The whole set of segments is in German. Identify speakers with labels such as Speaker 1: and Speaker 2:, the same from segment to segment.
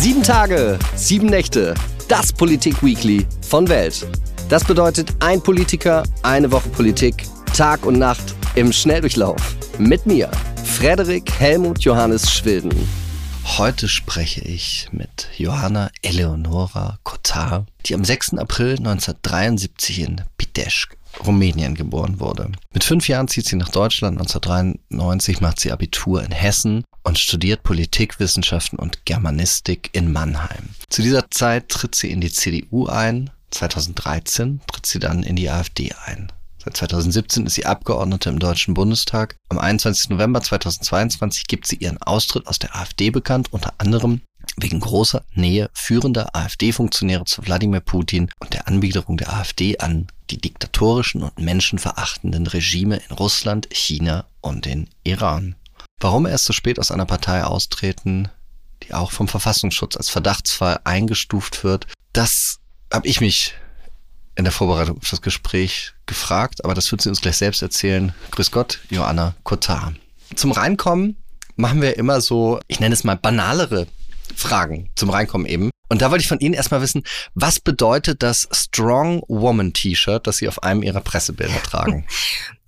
Speaker 1: Sieben Tage, sieben Nächte, das Politik-Weekly von Welt. Das bedeutet ein Politiker, eine Woche Politik, Tag und Nacht im Schnelldurchlauf. Mit mir, Frederik Helmut Johannes Schwilden. Heute spreche ich mit Johanna Eleonora Kotar, die am 6. April 1973 in Pitești, Rumänien geboren wurde. Mit fünf Jahren zieht sie nach Deutschland. 1993 macht sie Abitur in Hessen und studiert Politikwissenschaften und Germanistik in Mannheim. Zu dieser Zeit tritt sie in die CDU ein. 2013 tritt sie dann in die AfD ein. Seit 2017 ist sie Abgeordnete im Deutschen Bundestag. Am 21. November 2022 gibt sie ihren Austritt aus der AfD bekannt, unter anderem wegen großer Nähe führender AfD-Funktionäre zu Wladimir Putin und der Anbiederung der AfD an die diktatorischen und menschenverachtenden Regime in Russland, China und den Iran. Warum erst so spät aus einer Partei austreten, die auch vom Verfassungsschutz als Verdachtsfall eingestuft wird, das habe ich mich in der Vorbereitung auf das Gespräch gefragt, aber das wird sie uns gleich selbst erzählen. Grüß Gott, Joanna Kotar. Zum Reinkommen machen wir immer so, ich nenne es mal banalere Fragen zum Reinkommen eben. Und da wollte ich von Ihnen erstmal wissen, was bedeutet das Strong Woman T-Shirt, das Sie auf einem Ihrer Pressebilder tragen?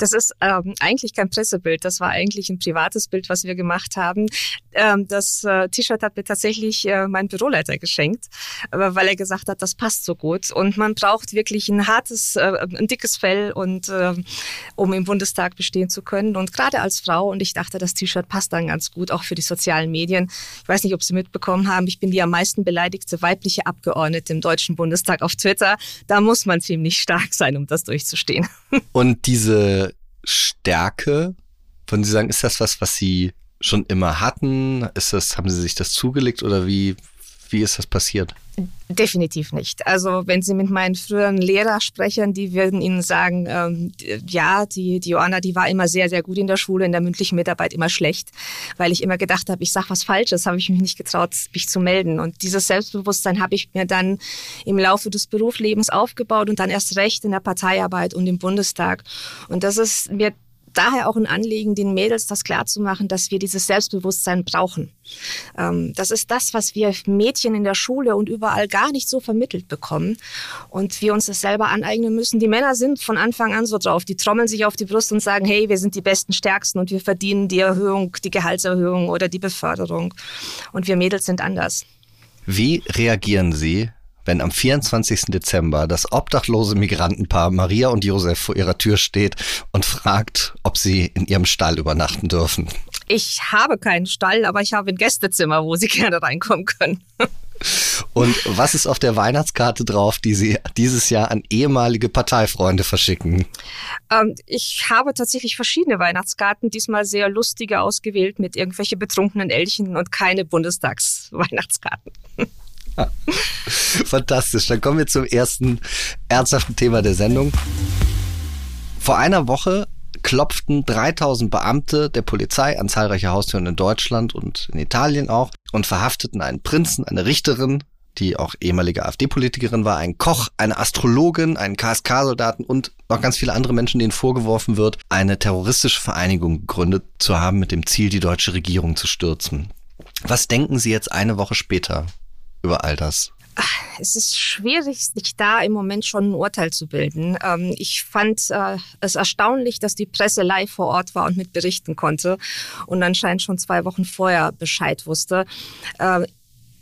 Speaker 2: Das ist ähm, eigentlich kein Pressebild, das war eigentlich ein privates Bild, was wir gemacht haben. Ähm, das äh, T-Shirt hat mir tatsächlich äh, mein Büroleiter geschenkt, äh, weil er gesagt hat, das passt so gut. Und man braucht wirklich ein hartes, äh, ein dickes Fell, und äh, um im Bundestag bestehen zu können. Und gerade als Frau, und ich dachte, das T-Shirt passt dann ganz gut, auch für die sozialen Medien. Ich weiß nicht, ob Sie mitbekommen haben, ich bin die am meisten beleidigte weibliche Abgeordnete im Deutschen Bundestag auf Twitter. Da muss man ziemlich stark sein, um das durchzustehen.
Speaker 1: Und diese Stärke, von Sie sagen, ist das was, was Sie schon immer hatten? Ist das, haben Sie sich das zugelegt oder wie, wie ist das passiert?
Speaker 2: Definitiv nicht. Also wenn Sie mit meinen früheren Lehrer sprechen, die würden Ihnen sagen, ähm, ja, die, die Joanna, die war immer sehr, sehr gut in der Schule, in der mündlichen Mitarbeit immer schlecht, weil ich immer gedacht habe, ich sage was Falsches, habe ich mich nicht getraut, mich zu melden. Und dieses Selbstbewusstsein habe ich mir dann im Laufe des Berufslebens aufgebaut und dann erst recht in der Parteiarbeit und im Bundestag. Und das ist mir daher auch ein Anliegen, den Mädels das klarzumachen, dass wir dieses Selbstbewusstsein brauchen. Ähm, das ist das, was wir Mädchen in der Schule und überall gar nicht so vermittelt bekommen und wir uns das selber aneignen müssen. Die Männer sind von Anfang an so drauf. Die trommeln sich auf die Brust und sagen, hey, wir sind die besten, stärksten und wir verdienen die Erhöhung, die Gehaltserhöhung oder die Beförderung. Und wir Mädels sind anders.
Speaker 1: Wie reagieren Sie, wenn am 24. Dezember das obdachlose Migrantenpaar Maria und Josef vor ihrer Tür steht und fragt, ob sie in ihrem Stall übernachten dürfen.
Speaker 2: Ich habe keinen Stall, aber ich habe ein Gästezimmer, wo Sie gerne reinkommen können.
Speaker 1: Und was ist auf der Weihnachtskarte drauf, die Sie dieses Jahr an ehemalige Parteifreunde verschicken?
Speaker 2: Ähm, ich habe tatsächlich verschiedene Weihnachtskarten, diesmal sehr lustige ausgewählt mit irgendwelche betrunkenen Elchen und keine Bundestagsweihnachtskarten.
Speaker 1: Fantastisch. Dann kommen wir zum ersten ernsthaften Thema der Sendung. Vor einer Woche klopften 3000 Beamte der Polizei an zahlreiche Haustüren in Deutschland und in Italien auch und verhafteten einen Prinzen, eine Richterin, die auch ehemalige AfD-Politikerin war, einen Koch, eine Astrologin, einen KSK-Soldaten und noch ganz viele andere Menschen, denen vorgeworfen wird, eine terroristische Vereinigung gegründet zu haben mit dem Ziel, die deutsche Regierung zu stürzen. Was denken Sie jetzt eine Woche später über all das?
Speaker 2: Es ist schwierig, sich da im Moment schon ein Urteil zu bilden. Ähm, ich fand äh, es erstaunlich, dass die Presse live vor Ort war und mit berichten konnte und anscheinend schon zwei Wochen vorher Bescheid wusste. Äh,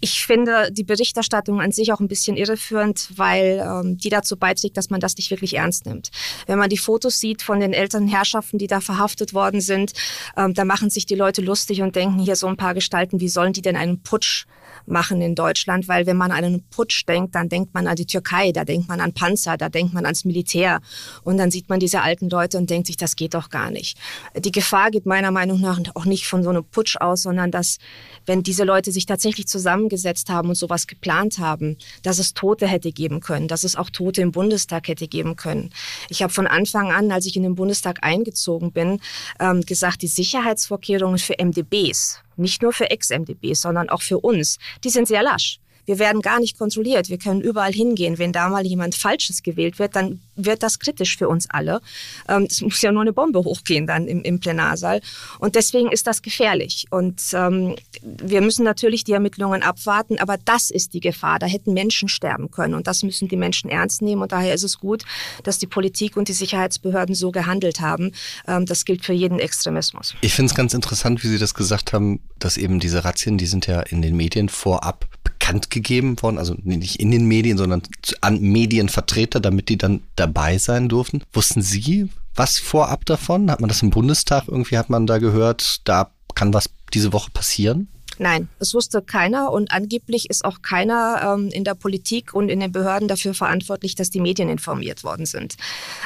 Speaker 2: ich finde die Berichterstattung an sich auch ein bisschen irreführend, weil ähm, die dazu beiträgt, dass man das nicht wirklich ernst nimmt. Wenn man die Fotos sieht von den älteren Herrschaften, die da verhaftet worden sind, ähm, da machen sich die Leute lustig und denken hier so ein paar Gestalten, wie sollen die denn einen Putsch machen in Deutschland, weil wenn man an einen Putsch denkt, dann denkt man an die Türkei, da denkt man an Panzer, da denkt man ans Militär und dann sieht man diese alten Leute und denkt sich, das geht doch gar nicht. Die Gefahr geht meiner Meinung nach auch nicht von so einem Putsch aus, sondern dass, wenn diese Leute sich tatsächlich zusammengesetzt haben und sowas geplant haben, dass es Tote hätte geben können, dass es auch Tote im Bundestag hätte geben können. Ich habe von Anfang an, als ich in den Bundestag eingezogen bin, ähm, gesagt, die Sicherheitsvorkehrungen für MDBs, nicht nur für Ex-MDBs, sondern auch für uns, die sind sehr lasch. Wir werden gar nicht kontrolliert. Wir können überall hingehen. Wenn da mal jemand Falsches gewählt wird, dann wird das kritisch für uns alle. Ähm, es muss ja nur eine Bombe hochgehen dann im, im Plenarsaal. Und deswegen ist das gefährlich. Und ähm, wir müssen natürlich die Ermittlungen abwarten, aber das ist die Gefahr. Da hätten Menschen sterben können. Und das müssen die Menschen ernst nehmen. Und daher ist es gut, dass die Politik und die Sicherheitsbehörden so gehandelt haben. Ähm, das gilt für jeden Extremismus.
Speaker 1: Ich finde es ganz interessant, wie Sie das gesagt haben, dass eben diese Razzien, die sind ja in den Medien vorab bekannt gegeben worden, also nicht in den Medien, sondern an Medienvertreter, damit die dann dabei sein durften. Wussten Sie was vorab davon? Hat man das im Bundestag irgendwie, hat man da gehört, da kann was diese Woche passieren?
Speaker 2: Nein, es wusste keiner und angeblich ist auch keiner ähm, in der Politik und in den Behörden dafür verantwortlich, dass die Medien informiert worden sind.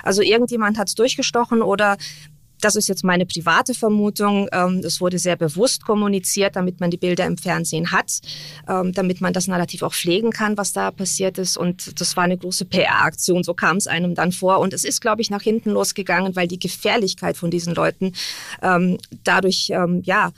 Speaker 2: Also irgendjemand hat es durchgestochen oder das ist jetzt meine private Vermutung. Ähm, es wurde sehr bewusst kommuniziert, damit man die Bilder im Fernsehen hat, ähm, damit man das Narrativ auch pflegen kann, was da passiert ist. Und das war eine große PR-Aktion, so kam es einem dann vor. Und es ist, glaube ich, nach hinten losgegangen, weil die Gefährlichkeit von diesen Leuten ähm, dadurch, ja,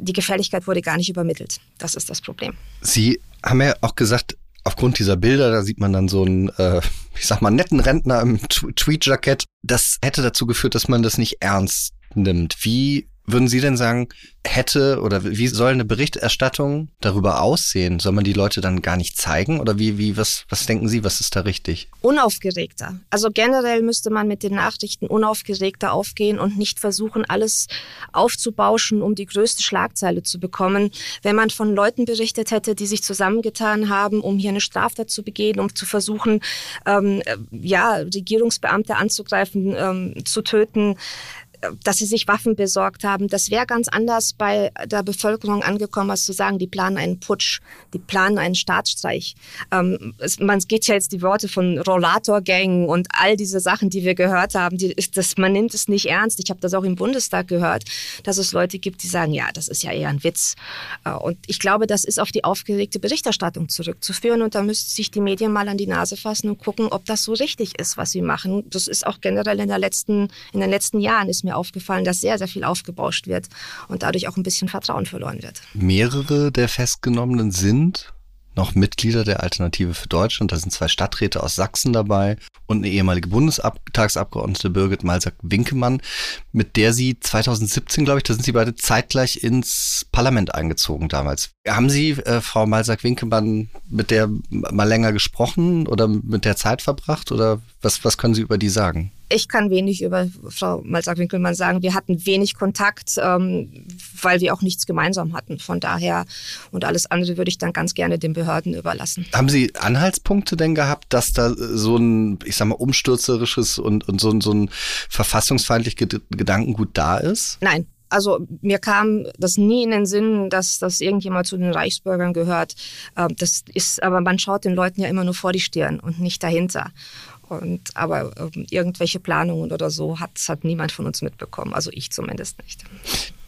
Speaker 2: die Gefährlichkeit wurde gar nicht übermittelt. Das ist das Problem.
Speaker 1: Sie haben ja auch gesagt, aufgrund dieser Bilder, da sieht man dann so einen, äh, ich sag mal, netten Rentner im Tweet-Jackett. Das hätte dazu geführt, dass man das nicht ernst nimmt. Wie würden Sie denn sagen, hätte oder wie soll eine Berichterstattung darüber aussehen? Soll man die Leute dann gar nicht zeigen oder wie, wie, was, was denken Sie, was ist da richtig?
Speaker 2: Unaufgeregter. Also generell müsste man mit den Nachrichten unaufgeregter aufgehen und nicht versuchen, alles aufzubauschen, um die größte Schlagzeile zu bekommen. Wenn man von Leuten berichtet hätte, die sich zusammengetan haben, um hier eine Straftat zu begehen, um zu versuchen, ähm, ja, Regierungsbeamte anzugreifen, ähm, zu töten, dass sie sich Waffen besorgt haben. Das wäre ganz anders bei der Bevölkerung angekommen, als zu sagen, die planen einen Putsch, die planen einen Staatsstreich. Ähm, es, man geht ja jetzt die Worte von Rollator-Gang und all diese Sachen, die wir gehört haben. Die, das, man nimmt es nicht ernst. Ich habe das auch im Bundestag gehört, dass es Leute gibt, die sagen, ja, das ist ja eher ein Witz. Äh, und ich glaube, das ist auf die aufgeregte Berichterstattung zurückzuführen. Und da müssten sich die Medien mal an die Nase fassen und gucken, ob das so richtig ist, was sie machen. Das ist auch generell in, der letzten, in den letzten Jahren ist mir mir aufgefallen, dass sehr, sehr viel aufgebauscht wird und dadurch auch ein bisschen Vertrauen verloren wird.
Speaker 1: Mehrere der Festgenommenen sind noch Mitglieder der Alternative für Deutschland. Da sind zwei Stadträte aus Sachsen dabei und eine ehemalige Bundestagsabgeordnete Birgit Malsack-Winkemann, mit der Sie 2017, glaube ich, da sind Sie beide zeitgleich ins Parlament eingezogen damals. Haben Sie, äh, Frau Malsack-Winkemann, mit der mal länger gesprochen oder mit der Zeit verbracht oder was, was können Sie über die sagen?
Speaker 2: Ich kann wenig über Frau Malsack-Winkelmann sagen. Wir hatten wenig Kontakt, ähm, weil wir auch nichts gemeinsam hatten. Von daher und alles andere würde ich dann ganz gerne den Behörden überlassen.
Speaker 1: Haben Sie Anhaltspunkte denn gehabt, dass da so ein, ich sag mal, umstürzerisches und, und so, ein, so ein verfassungsfeindliches Gedankengut da ist?
Speaker 2: Nein, also mir kam das nie in den Sinn, dass, dass irgendjemand zu den Reichsbürgern gehört. Ähm, das ist, aber man schaut den Leuten ja immer nur vor die Stirn und nicht dahinter. Und, aber ähm, irgendwelche Planungen oder so hat, hat niemand von uns mitbekommen, also ich zumindest nicht.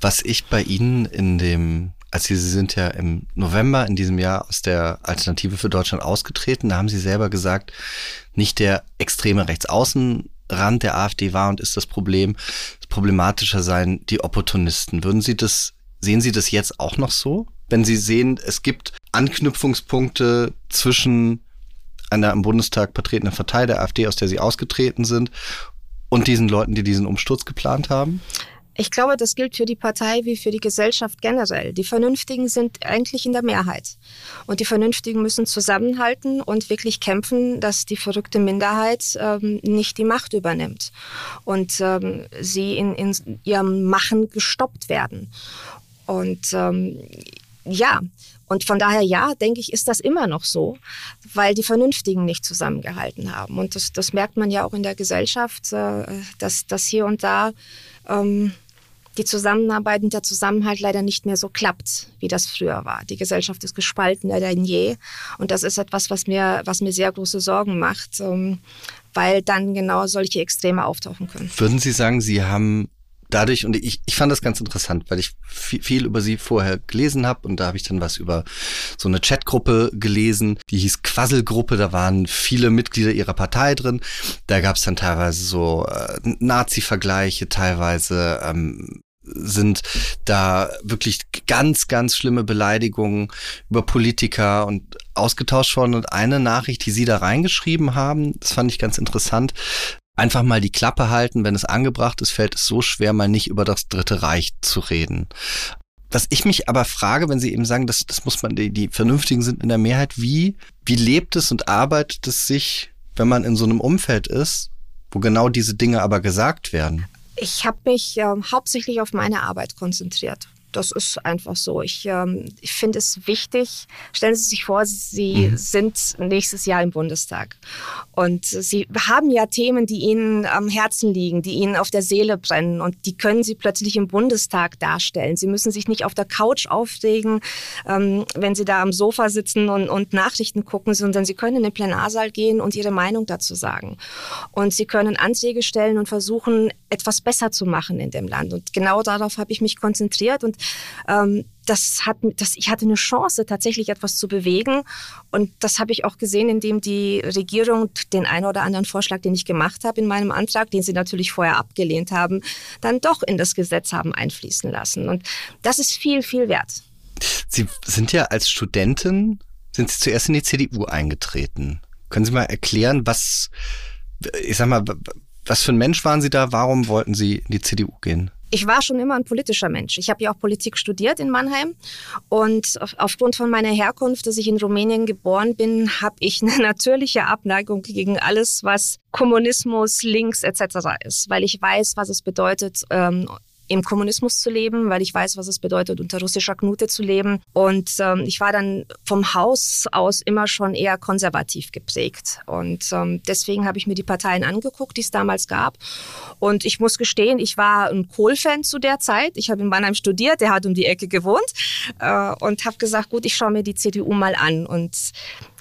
Speaker 1: Was ich bei Ihnen in dem, als Sie, sind ja im November in diesem Jahr aus der Alternative für Deutschland ausgetreten, da haben Sie selber gesagt, nicht der extreme Rechtsaußenrand der AfD war und ist das Problem, problematischer sein die Opportunisten. Würden Sie das, sehen Sie das jetzt auch noch so? Wenn Sie sehen, es gibt Anknüpfungspunkte zwischen einer im Bundestag vertretenen Partei der AfD, aus der sie ausgetreten sind, und diesen Leuten, die diesen Umsturz geplant haben?
Speaker 2: Ich glaube, das gilt für die Partei wie für die Gesellschaft generell. Die Vernünftigen sind eigentlich in der Mehrheit. Und die Vernünftigen müssen zusammenhalten und wirklich kämpfen, dass die verrückte Minderheit ähm, nicht die Macht übernimmt und ähm, sie in, in ihrem Machen gestoppt werden. Und ähm, ja, und von daher, ja, denke ich, ist das immer noch so, weil die Vernünftigen nicht zusammengehalten haben. Und das, das merkt man ja auch in der Gesellschaft, äh, dass, dass hier und da ähm, die Zusammenarbeit und der Zusammenhalt leider nicht mehr so klappt, wie das früher war. Die Gesellschaft ist gespaltener denn je. Und das ist etwas, was mir, was mir sehr große Sorgen macht, ähm, weil dann genau solche Extreme auftauchen können.
Speaker 1: Würden Sie sagen, Sie haben dadurch, und ich, ich fand das ganz interessant, weil ich viel, viel über sie vorher gelesen habe und da habe ich dann was über so eine Chatgruppe gelesen, die hieß Quasselgruppe, da waren viele Mitglieder ihrer Partei drin. Da gab es dann teilweise so äh, Nazi-Vergleiche, teilweise ähm, sind da wirklich ganz, ganz schlimme Beleidigungen über Politiker und ausgetauscht worden. Und eine Nachricht, die Sie da reingeschrieben haben, das fand ich ganz interessant. Einfach mal die Klappe halten, wenn es angebracht ist, fällt es so schwer, mal nicht über das Dritte Reich zu reden. Was ich mich aber frage, wenn Sie eben sagen, das, das muss man, die, die Vernünftigen sind in der Mehrheit, wie, wie lebt es und arbeitet es sich, wenn man in so einem Umfeld ist, wo genau diese Dinge aber gesagt werden?
Speaker 2: Ich habe mich äh, hauptsächlich auf meine Arbeit konzentriert. Das ist einfach so. Ich, ähm, ich finde es wichtig. Stellen Sie sich vor, Sie mhm. sind nächstes Jahr im Bundestag. Und Sie haben ja Themen, die Ihnen am Herzen liegen, die Ihnen auf der Seele brennen. Und die können Sie plötzlich im Bundestag darstellen. Sie müssen sich nicht auf der Couch aufregen, ähm, wenn Sie da am Sofa sitzen und, und Nachrichten gucken, sondern Sie können in den Plenarsaal gehen und Ihre Meinung dazu sagen. Und Sie können Anträge stellen und versuchen, etwas besser zu machen in dem Land. Und genau darauf habe ich mich konzentriert. Und ähm, das hat, das, ich hatte eine Chance, tatsächlich etwas zu bewegen. Und das habe ich auch gesehen, indem die Regierung den einen oder anderen Vorschlag, den ich gemacht habe in meinem Antrag, den sie natürlich vorher abgelehnt haben, dann doch in das Gesetz haben einfließen lassen. Und das ist viel, viel wert.
Speaker 1: Sie sind ja als Studentin, sind Sie zuerst in die CDU eingetreten. Können Sie mal erklären, was, ich sag mal, was für ein Mensch waren Sie da? Warum wollten Sie in die CDU gehen?
Speaker 2: Ich war schon immer ein politischer Mensch. Ich habe ja auch Politik studiert in Mannheim und aufgrund von meiner Herkunft, dass ich in Rumänien geboren bin, habe ich eine natürliche Abneigung gegen alles, was Kommunismus, Links etc. ist, weil ich weiß, was es bedeutet, ähm, im Kommunismus zu leben, weil ich weiß, was es bedeutet, unter russischer Knute zu leben. Und ähm, ich war dann vom Haus aus immer schon eher konservativ geprägt. Und ähm, deswegen habe ich mir die Parteien angeguckt, die es damals gab. Und ich muss gestehen, ich war ein Kohl-Fan zu der Zeit. Ich habe in Mannheim studiert, der hat um die Ecke gewohnt äh, und habe gesagt, gut, ich schaue mir die CDU mal an. Und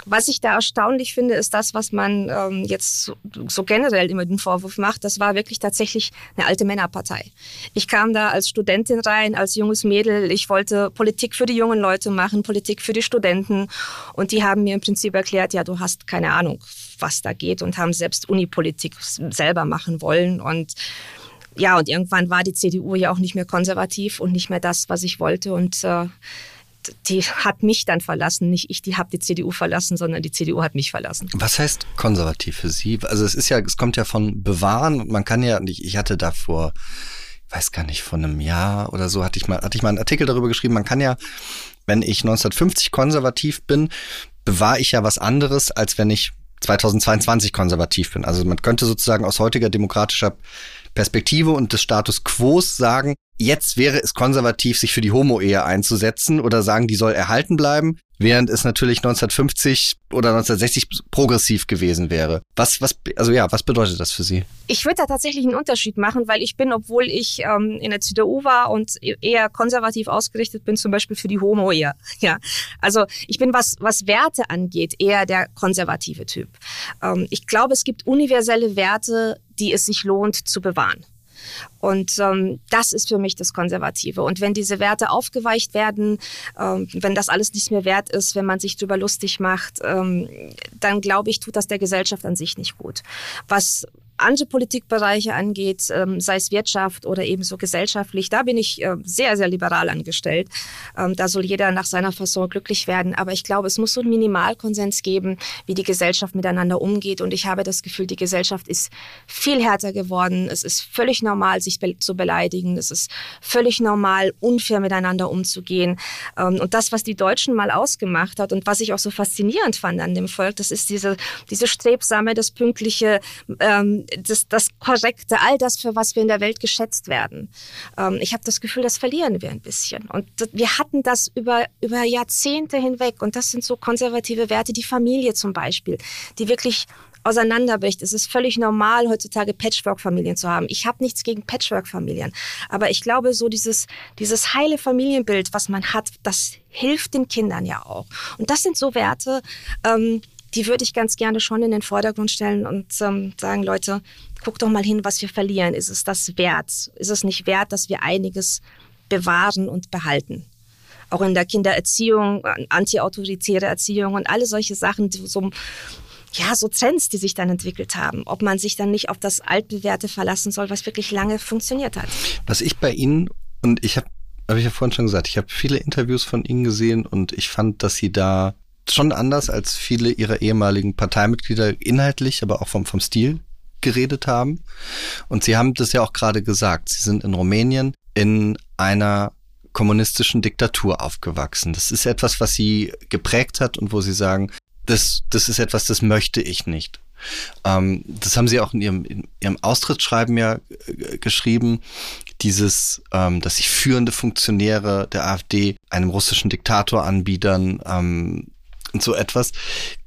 Speaker 2: was ich da erstaunlich finde, ist das, was man ähm, jetzt so, so, generell immer den Vorwurf macht. Das war wirklich tatsächlich eine alte Männerpartei. Ich kam da als Studentin rein, als junges Mädel. Ich wollte Politik für die jungen Leute machen, Politik für die Studenten. Und die haben mir im Prinzip erklärt, ja, du hast keine Ahnung, was da geht und haben selbst Unipolitik selber machen wollen. Und ja, und irgendwann war die CDU ja auch nicht mehr konservativ und nicht mehr das, was ich wollte. Und äh, die hat mich dann verlassen, nicht ich, die habe die CDU verlassen, sondern die CDU hat mich verlassen.
Speaker 1: Was heißt konservativ für Sie? Also es ist ja, es kommt ja von bewahren und man kann ja, ich, ich hatte da vor, weiß gar nicht, vor einem Jahr oder so hatte ich mal, hatte ich mal einen Artikel darüber geschrieben, man kann ja, wenn ich 1950 konservativ bin, bewahre ich ja was anderes, als wenn ich 2022 konservativ bin. Also man könnte sozusagen aus heutiger demokratischer Perspektive und des Status Quo sagen, jetzt wäre es konservativ, sich für die Homo-Ehe einzusetzen oder sagen, die soll erhalten bleiben, während es natürlich 1950 oder 1960 progressiv gewesen wäre. Was, was, also ja, was bedeutet das für Sie?
Speaker 2: Ich würde da tatsächlich einen Unterschied machen, weil ich bin, obwohl ich ähm, in der CDU war und eher konservativ ausgerichtet bin, zum Beispiel für die Homo-Ehe. Ja, also ich bin, was, was Werte angeht, eher der konservative Typ. Ähm, ich glaube, es gibt universelle Werte, die es sich lohnt zu bewahren. Und ähm, das ist für mich das Konservative. Und wenn diese Werte aufgeweicht werden, ähm, wenn das alles nicht mehr wert ist, wenn man sich darüber lustig macht, ähm, dann glaube ich, tut das der Gesellschaft an sich nicht gut. Was andere Politikbereiche angeht, ähm, sei es Wirtschaft oder ebenso gesellschaftlich, da bin ich äh, sehr, sehr liberal angestellt. Ähm, da soll jeder nach seiner Fasson glücklich werden. Aber ich glaube, es muss so einen Minimalkonsens geben, wie die Gesellschaft miteinander umgeht. Und ich habe das Gefühl, die Gesellschaft ist viel härter geworden. Es ist völlig normal, sich zu beleidigen. Es ist völlig normal, unfair miteinander umzugehen. Ähm, und das, was die Deutschen mal ausgemacht hat und was ich auch so faszinierend fand an dem Volk, das ist diese, diese strebsame, das pünktliche, ähm, das, das Korrekte, all das, für was wir in der Welt geschätzt werden. Ähm, ich habe das Gefühl, das verlieren wir ein bisschen. Und wir hatten das über, über Jahrzehnte hinweg. Und das sind so konservative Werte, die Familie zum Beispiel, die wirklich auseinanderbricht. Es ist völlig normal, heutzutage Patchwork-Familien zu haben. Ich habe nichts gegen Patchwork-Familien. Aber ich glaube, so dieses, dieses heile Familienbild, was man hat, das hilft den Kindern ja auch. Und das sind so Werte, ähm, die würde ich ganz gerne schon in den Vordergrund stellen und ähm, sagen, Leute, guck doch mal hin, was wir verlieren. Ist es das wert? Ist es nicht wert, dass wir einiges bewahren und behalten? Auch in der Kindererziehung, antiautoritäre Erziehung und alle solche Sachen, so, ja, so Trends, die sich dann entwickelt haben. Ob man sich dann nicht auf das Altbewährte verlassen soll, was wirklich lange funktioniert hat.
Speaker 1: Was ich bei Ihnen Und ich habe, habe ich ja vorhin schon gesagt, ich habe viele Interviews von Ihnen gesehen und ich fand, dass Sie da schon anders als viele Ihrer ehemaligen Parteimitglieder inhaltlich, aber auch vom, vom Stil geredet haben. Und Sie haben das ja auch gerade gesagt. Sie sind in Rumänien in einer kommunistischen Diktatur aufgewachsen. Das ist etwas, was Sie geprägt hat und wo Sie sagen, das, das ist etwas, das möchte ich nicht. Ähm, das haben Sie auch in Ihrem, in Ihrem Austrittsschreiben ja äh, geschrieben, dieses, ähm, dass sich führende Funktionäre der AfD einem russischen Diktator anbiedern ähm, und so etwas.